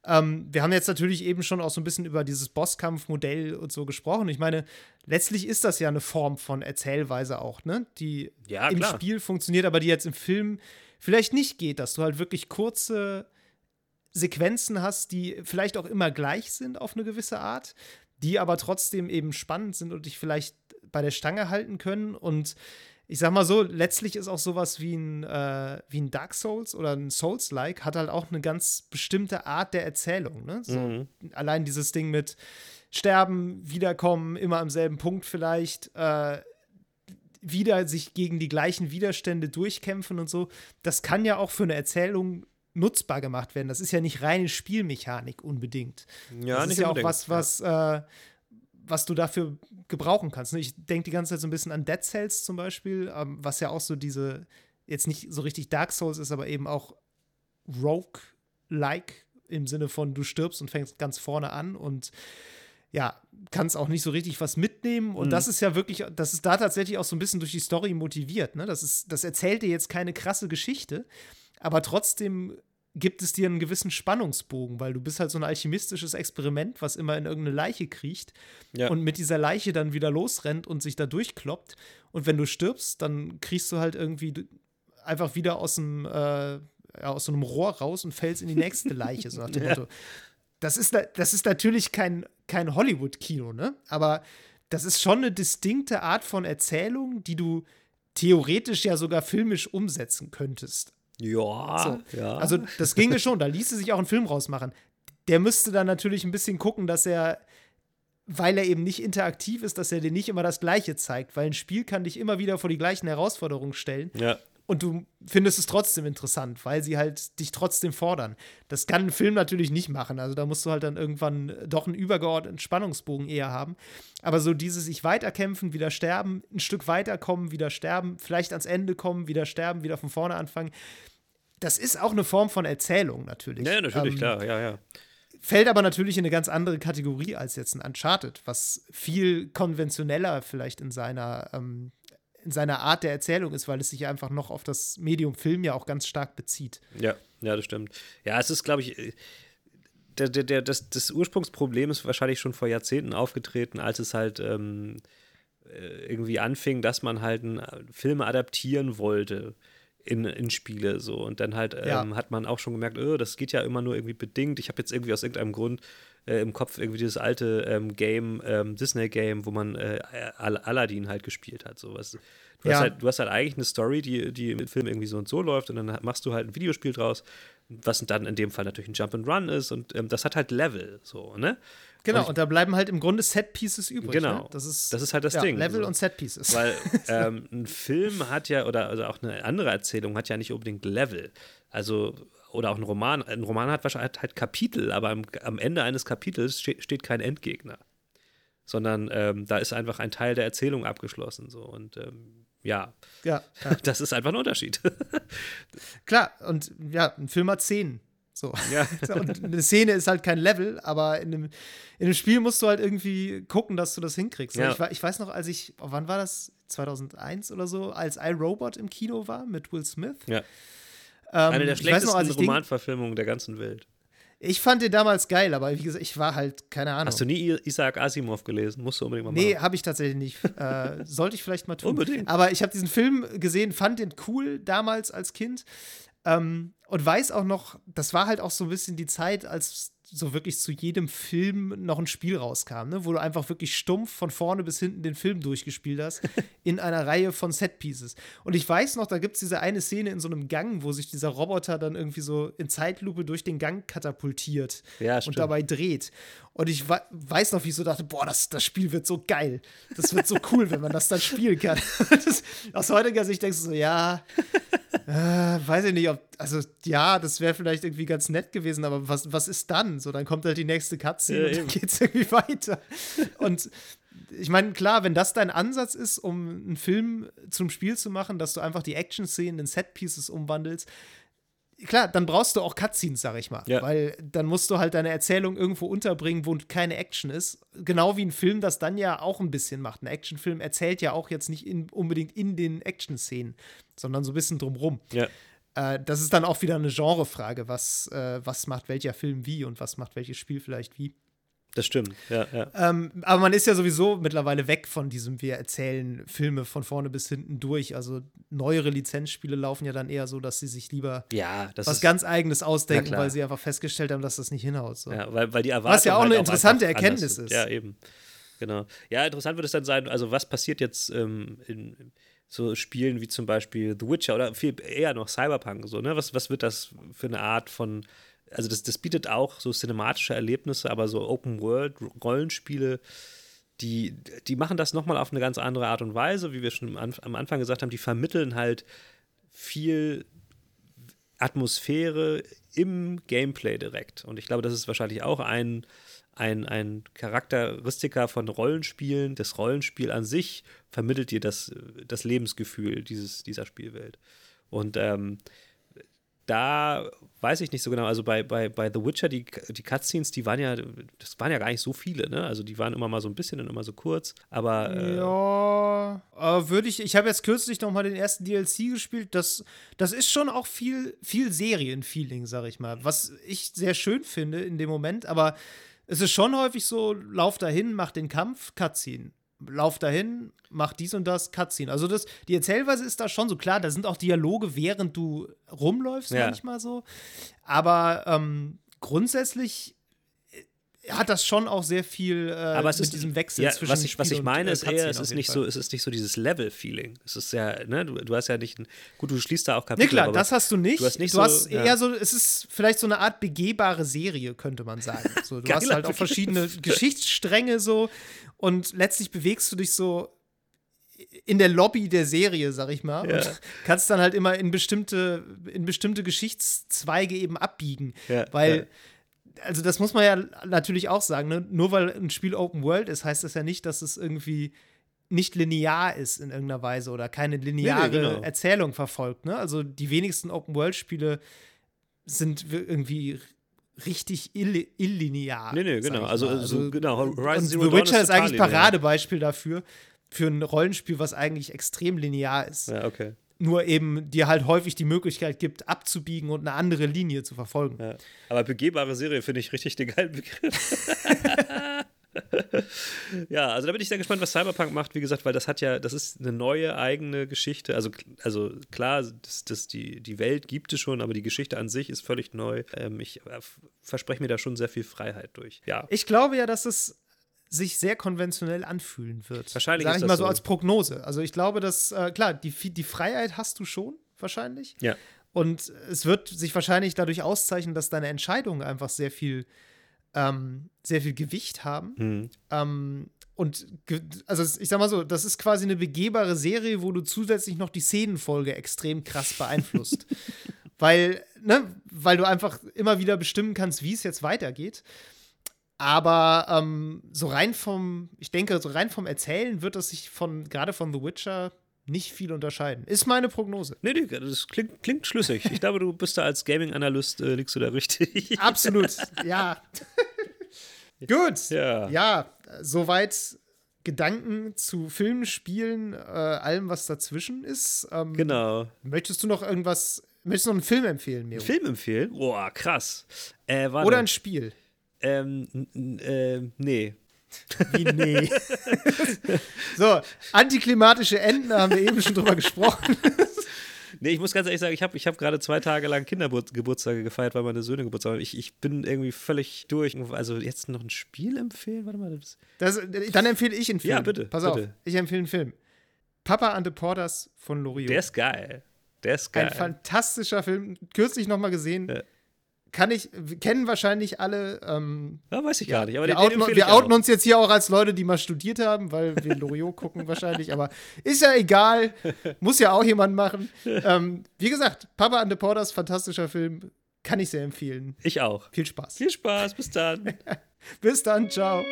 Ähm, wir haben jetzt natürlich eben schon auch so ein bisschen über dieses Bosskampfmodell und so gesprochen. Ich meine, letztlich ist das ja eine Form von Erzählweise auch, ne? Die ja, im Spiel funktioniert, aber die jetzt im Film vielleicht nicht geht, dass du halt wirklich kurze Sequenzen hast, die vielleicht auch immer gleich sind auf eine gewisse Art, die aber trotzdem eben spannend sind und dich vielleicht bei der Stange halten können. Und ich sag mal so, letztlich ist auch sowas wie ein, äh, wie ein Dark Souls oder ein Souls-like, hat halt auch eine ganz bestimmte Art der Erzählung. Ne? So, mhm. Allein dieses Ding mit Sterben, Wiederkommen, immer am selben Punkt vielleicht. Äh, wieder sich gegen die gleichen Widerstände durchkämpfen und so. Das kann ja auch für eine Erzählung nutzbar gemacht werden. Das ist ja nicht reine Spielmechanik unbedingt. Ja, das ist ja auch was, was, ja. äh, was du dafür gebrauchen kannst. Ich denke die ganze Zeit so ein bisschen an Dead Cells zum Beispiel, ähm, was ja auch so diese, jetzt nicht so richtig Dark Souls ist, aber eben auch Rogue-like im Sinne von, du stirbst und fängst ganz vorne an und ja, kannst auch nicht so richtig was mitnehmen. Und mhm. das ist ja wirklich, das ist da tatsächlich auch so ein bisschen durch die Story motiviert. Ne? Das, ist, das erzählt dir jetzt keine krasse Geschichte, aber trotzdem gibt es dir einen gewissen Spannungsbogen, weil du bist halt so ein alchemistisches Experiment, was immer in irgendeine Leiche kriecht ja. und mit dieser Leiche dann wieder losrennt und sich da durchkloppt. Und wenn du stirbst, dann kriegst du halt irgendwie einfach wieder aus dem äh, ja, aus so einem Rohr raus und fällst in die nächste Leiche, so nach dem Motto. Das ist, das ist natürlich kein, kein Hollywood-Kino, ne? Aber das ist schon eine distinkte Art von Erzählung, die du theoretisch ja sogar filmisch umsetzen könntest. Ja, so. ja. Also das ginge schon, da ließe sich auch ein Film rausmachen. Der müsste dann natürlich ein bisschen gucken, dass er, weil er eben nicht interaktiv ist, dass er dir nicht immer das Gleiche zeigt, weil ein Spiel kann dich immer wieder vor die gleichen Herausforderungen stellen. Ja. Und du findest es trotzdem interessant, weil sie halt dich trotzdem fordern. Das kann ein Film natürlich nicht machen. Also da musst du halt dann irgendwann doch einen übergeordneten Spannungsbogen eher haben. Aber so dieses sich weiterkämpfen, wieder sterben, ein Stück weiterkommen, wieder sterben, vielleicht ans Ende kommen, wieder sterben, wieder von vorne anfangen das ist auch eine Form von Erzählung natürlich. Ja, natürlich, ähm, klar, ja, ja. Fällt aber natürlich in eine ganz andere Kategorie als jetzt ein Uncharted, was viel konventioneller vielleicht in seiner, ähm, in seiner Art der Erzählung ist, weil es sich einfach noch auf das Medium Film ja auch ganz stark bezieht. Ja, ja, das stimmt. Ja, es ist, glaube ich, äh, der, der, der, das, das Ursprungsproblem ist wahrscheinlich schon vor Jahrzehnten aufgetreten, als es halt ähm, äh, irgendwie anfing, dass man halt einen Filme adaptieren wollte in, in Spiele so. Und dann halt ähm, ja. hat man auch schon gemerkt, oh, das geht ja immer nur irgendwie bedingt. Ich habe jetzt irgendwie aus irgendeinem Grund äh, im Kopf irgendwie dieses alte ähm, Game, ähm, Disney-Game, wo man äh, Aladdin halt gespielt hat. So. Was, du, ja. hast halt, du hast halt eigentlich eine Story, die, die im Film irgendwie so und so läuft und dann machst du halt ein Videospiel draus, was dann in dem Fall natürlich ein Jump and Run ist und ähm, das hat halt Level, so, ne? Genau, und, ich, und, da bleiben halt im Grunde Set-Pieces übrig. Genau. Ne? Das, ist, das ist halt das ja, Ding. Level so. und Set-Pieces. Weil ähm, ein Film hat ja, oder also auch eine andere Erzählung hat ja nicht unbedingt Level. Also, oder auch ein Roman. Ein Roman hat wahrscheinlich halt Kapitel, aber am, am Ende eines Kapitels steht, steht kein Endgegner. Sondern ähm, da ist einfach ein Teil der Erzählung abgeschlossen. So. Und ähm, ja. Ja, ja. Das ist einfach ein Unterschied. Klar, und ja, ein Film hat Szenen. So. Ja. und eine Szene ist halt kein Level, aber in einem, in einem Spiel musst du halt irgendwie gucken, dass du das hinkriegst. Ja. Ich, ich, weiß noch, als ich, wann war das? 2001 oder so, als iRobot im Kino war mit Will Smith. Ja. Ähm, Eine der schlechtesten noch, Romanverfilmungen der ganzen Welt. Ich fand den damals geil, aber wie gesagt, ich war halt, keine Ahnung. Hast du nie Isaac Asimov gelesen? Musst du unbedingt mal machen. Nee, habe ich tatsächlich nicht. äh, sollte ich vielleicht mal tun. Unbedingt. Aber ich habe diesen Film gesehen, fand den cool damals als Kind. Ähm, und weiß auch noch, das war halt auch so ein bisschen die Zeit, als so wirklich zu jedem Film noch ein Spiel rauskam, ne? wo du einfach wirklich stumpf von vorne bis hinten den Film durchgespielt hast, in einer Reihe von Setpieces. Und ich weiß noch, da gibt es diese eine Szene in so einem Gang, wo sich dieser Roboter dann irgendwie so in Zeitlupe durch den Gang katapultiert ja, und dabei dreht. Und ich weiß noch, wie ich so dachte, boah, das, das Spiel wird so geil. Das wird so cool, wenn man das dann spielen kann. das, aus heutiger Sicht denkst du so, ja, äh, weiß ich nicht, ob, also ja, das wäre vielleicht irgendwie ganz nett gewesen, aber was, was ist dann? So, dann kommt halt die nächste Cutscene ja, und dann geht es irgendwie weiter. Und ich meine, klar, wenn das dein Ansatz ist, um einen Film zum Spiel zu machen, dass du einfach die Action-Szenen in Set-Pieces umwandelst, klar, dann brauchst du auch Cutscenes, sag ich mal. Ja. Weil dann musst du halt deine Erzählung irgendwo unterbringen, wo keine Action ist. Genau wie ein Film das dann ja auch ein bisschen macht. Ein Actionfilm erzählt ja auch jetzt nicht in, unbedingt in den Action-Szenen, sondern so ein bisschen drumrum. Ja. Äh, das ist dann auch wieder eine Genrefrage, was, äh, was macht welcher Film wie und was macht welches Spiel vielleicht wie. Das stimmt, ja, ja. Ähm, aber man ist ja sowieso mittlerweile weg von diesem, wir erzählen Filme von vorne bis hinten durch. Also neuere Lizenzspiele laufen ja dann eher so, dass sie sich lieber ja, was ganz Eigenes ausdenken, weil sie einfach festgestellt haben, dass das nicht hinhaut. So. Ja, weil, weil die Erwartung Was ja auch halt eine interessante Erkenntnis ist. Ja, eben. Genau. Ja, interessant wird es dann sein, also was passiert jetzt ähm, in so Spielen wie zum Beispiel The Witcher oder viel eher noch Cyberpunk, so, ne? Was, was wird das für eine Art von also das, das bietet auch so cinematische Erlebnisse, aber so Open-World-Rollenspiele, die, die machen das nochmal auf eine ganz andere Art und Weise, wie wir schon am Anfang gesagt haben, die vermitteln halt viel Atmosphäre im Gameplay direkt. Und ich glaube, das ist wahrscheinlich auch ein, ein, ein Charakteristiker von Rollenspielen. Das Rollenspiel an sich vermittelt dir das, das Lebensgefühl dieses, dieser Spielwelt. Und ähm, da weiß ich nicht so genau. Also bei, bei, bei The Witcher, die, die Cutscenes, die waren ja, das waren ja gar nicht so viele, ne? Also die waren immer mal so ein bisschen und immer so kurz. Aber. Äh, ja, äh, würde ich, ich habe jetzt kürzlich noch mal den ersten DLC gespielt. Das, das ist schon auch viel, viel Serienfeeling, sag ich mal. Was ich sehr schön finde in dem Moment, aber es ist schon häufig so, lauf dahin, mach den Kampf, Cutscene lauf dahin, mach dies und das, Cutscene. Also das, die Erzählweise ist da schon so klar, da sind auch Dialoge, während du rumläufst, ja. manchmal so. Aber ähm, grundsätzlich hat das schon auch sehr viel äh, Aber es mit ist, diesem Wechsel ja, zwischen was ich, was ich meine, und, ist eher, es ist nicht so, es ist nicht so dieses Level-Feeling. Es ist ja, ne, du, du hast ja nicht ein, gut, du schließt da auch Kapitel. Nee, klar, das hast du nicht. Du hast, nicht du so, hast eher ja. so, es ist vielleicht so eine Art begehbare Serie, könnte man sagen. So, du hast halt auch verschiedene Geschichtsstränge so und letztlich bewegst du dich so in der Lobby der Serie, sag ich mal. Ja. Und kannst dann halt immer in bestimmte, in bestimmte Geschichtszweige eben abbiegen. Ja, weil also das muss man ja natürlich auch sagen, ne? nur weil ein Spiel Open World ist, heißt das ja nicht, dass es irgendwie nicht linear ist in irgendeiner Weise oder keine lineare Nee, nee, genau. Erzählung verfolgt. Ne? Also die wenigsten Open World Spiele sind irgendwie richtig ill illinear. Nee, nee, genau. Also, mal. so, genau. Horizon und Zero The Witcher ist total eigentlich. Paradebeispiel dafür, für ein Rollenspiel, was eigentlich extrem linear ist. Ja, okay. Nur eben dir halt häufig die Möglichkeit gibt, abzubiegen und eine andere Linie zu verfolgen. Ja. Aber begehbare Serie finde ich richtig den geilen Begriff. ja, also da bin ich sehr gespannt, was Cyberpunk macht, wie gesagt, weil das hat ja, das ist eine neue eigene Geschichte. Also, also klar, das, das die, die Welt gibt es schon, aber die Geschichte an sich ist völlig neu. Ähm, ich äh, verspreche mir da schon sehr viel Freiheit durch. Ja. Ich glaube ja, dass es sich sehr konventionell anfühlen wird. Wahrscheinlich Sag ich mal so so. als Prognose. Also ich glaube, dass, äh, klar, die, die Freiheit hast du schon, wahrscheinlich. Ja. Und es wird sich wahrscheinlich dadurch auszeichnen, dass deine Entscheidungen einfach sehr viel, ähm, sehr viel Gewicht haben. Hm. Ähm, und also ich sag mal so, das ist quasi eine begehbare Serie, wo du zusätzlich noch die Szenenfolge extrem krass beeinflusst. weil, ne, weil du einfach immer wieder bestimmen kannst, wie es jetzt weitergeht. Aber ähm, so rein vom, ich denke, so rein vom Erzählen wird das sich von, gerade von The Witcher, nicht viel unterscheiden. Ist meine Prognose. Nee, nee, das klingt, klingt schlüssig. Ich glaube, du bist da als Gaming-Analyst, äh, liegst du da richtig. Absolut, ja. Gut. Ja. Ja, soweit Gedanken zu Filmen, Spielen, äh, allem, was dazwischen ist. Ähm, Genau. Möchtest du noch irgendwas, möchtest du noch einen Film empfehlen, Miro? Film empfehlen? Boah, krass. Äh. Oder ein Spiel? Ähm, äh, nee. Wie nee. so, antiklimatische Enden haben wir eben schon drüber gesprochen. Nee, ich muss ganz ehrlich sagen, ich habe ich hab gerade zwei Tage lang Kindergeburtstage gefeiert, weil meine Söhne Geburtstag haben. Ich, ich bin irgendwie völlig durch. Also jetzt noch ein Spiel empfehlen? Warte mal. Das, dann empfehle ich einen Film. Ja, bitte, Pass auf, bitte. ich empfehle einen Film. Papa and the Porters von Loriot. der ist geil. Der ist geil. Ein fantastischer Film. Kürzlich noch mal gesehen. Ja. Kann ich, kennen wahrscheinlich alle. Ähm, ja, weiß ich gar nicht. Aber wir outen, wir outen uns jetzt hier auch als Leute, die mal studiert haben, weil wir Loriot gucken wahrscheinlich. Aber ist ja egal. Muss ja auch jemand machen. Ähm, wie gesagt, Papa and the Porters, fantastischer Film. Kann ich sehr empfehlen. Ich auch. Viel Spaß. Viel Spaß, bis dann. Bis dann, ciao.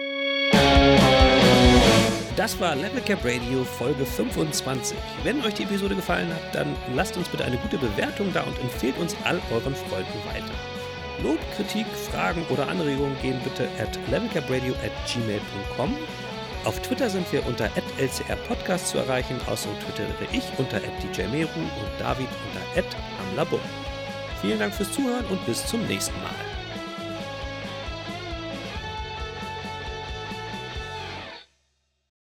Das war Level Cap Radio Folge 25. Wenn euch die Episode gefallen hat, dann lasst uns bitte eine gute Bewertung da und empfehlt uns all euren Freunden weiter. Lob, Kritik, Fragen oder Anregungen gehen bitte at levelcapradio at gmail.com. Auf Twitter sind wir unter @lcrpodcast zu erreichen. Außerdem twittere ich unter @djmeru und David unter @amlabum. Vielen Dank fürs Zuhören und bis zum nächsten Mal.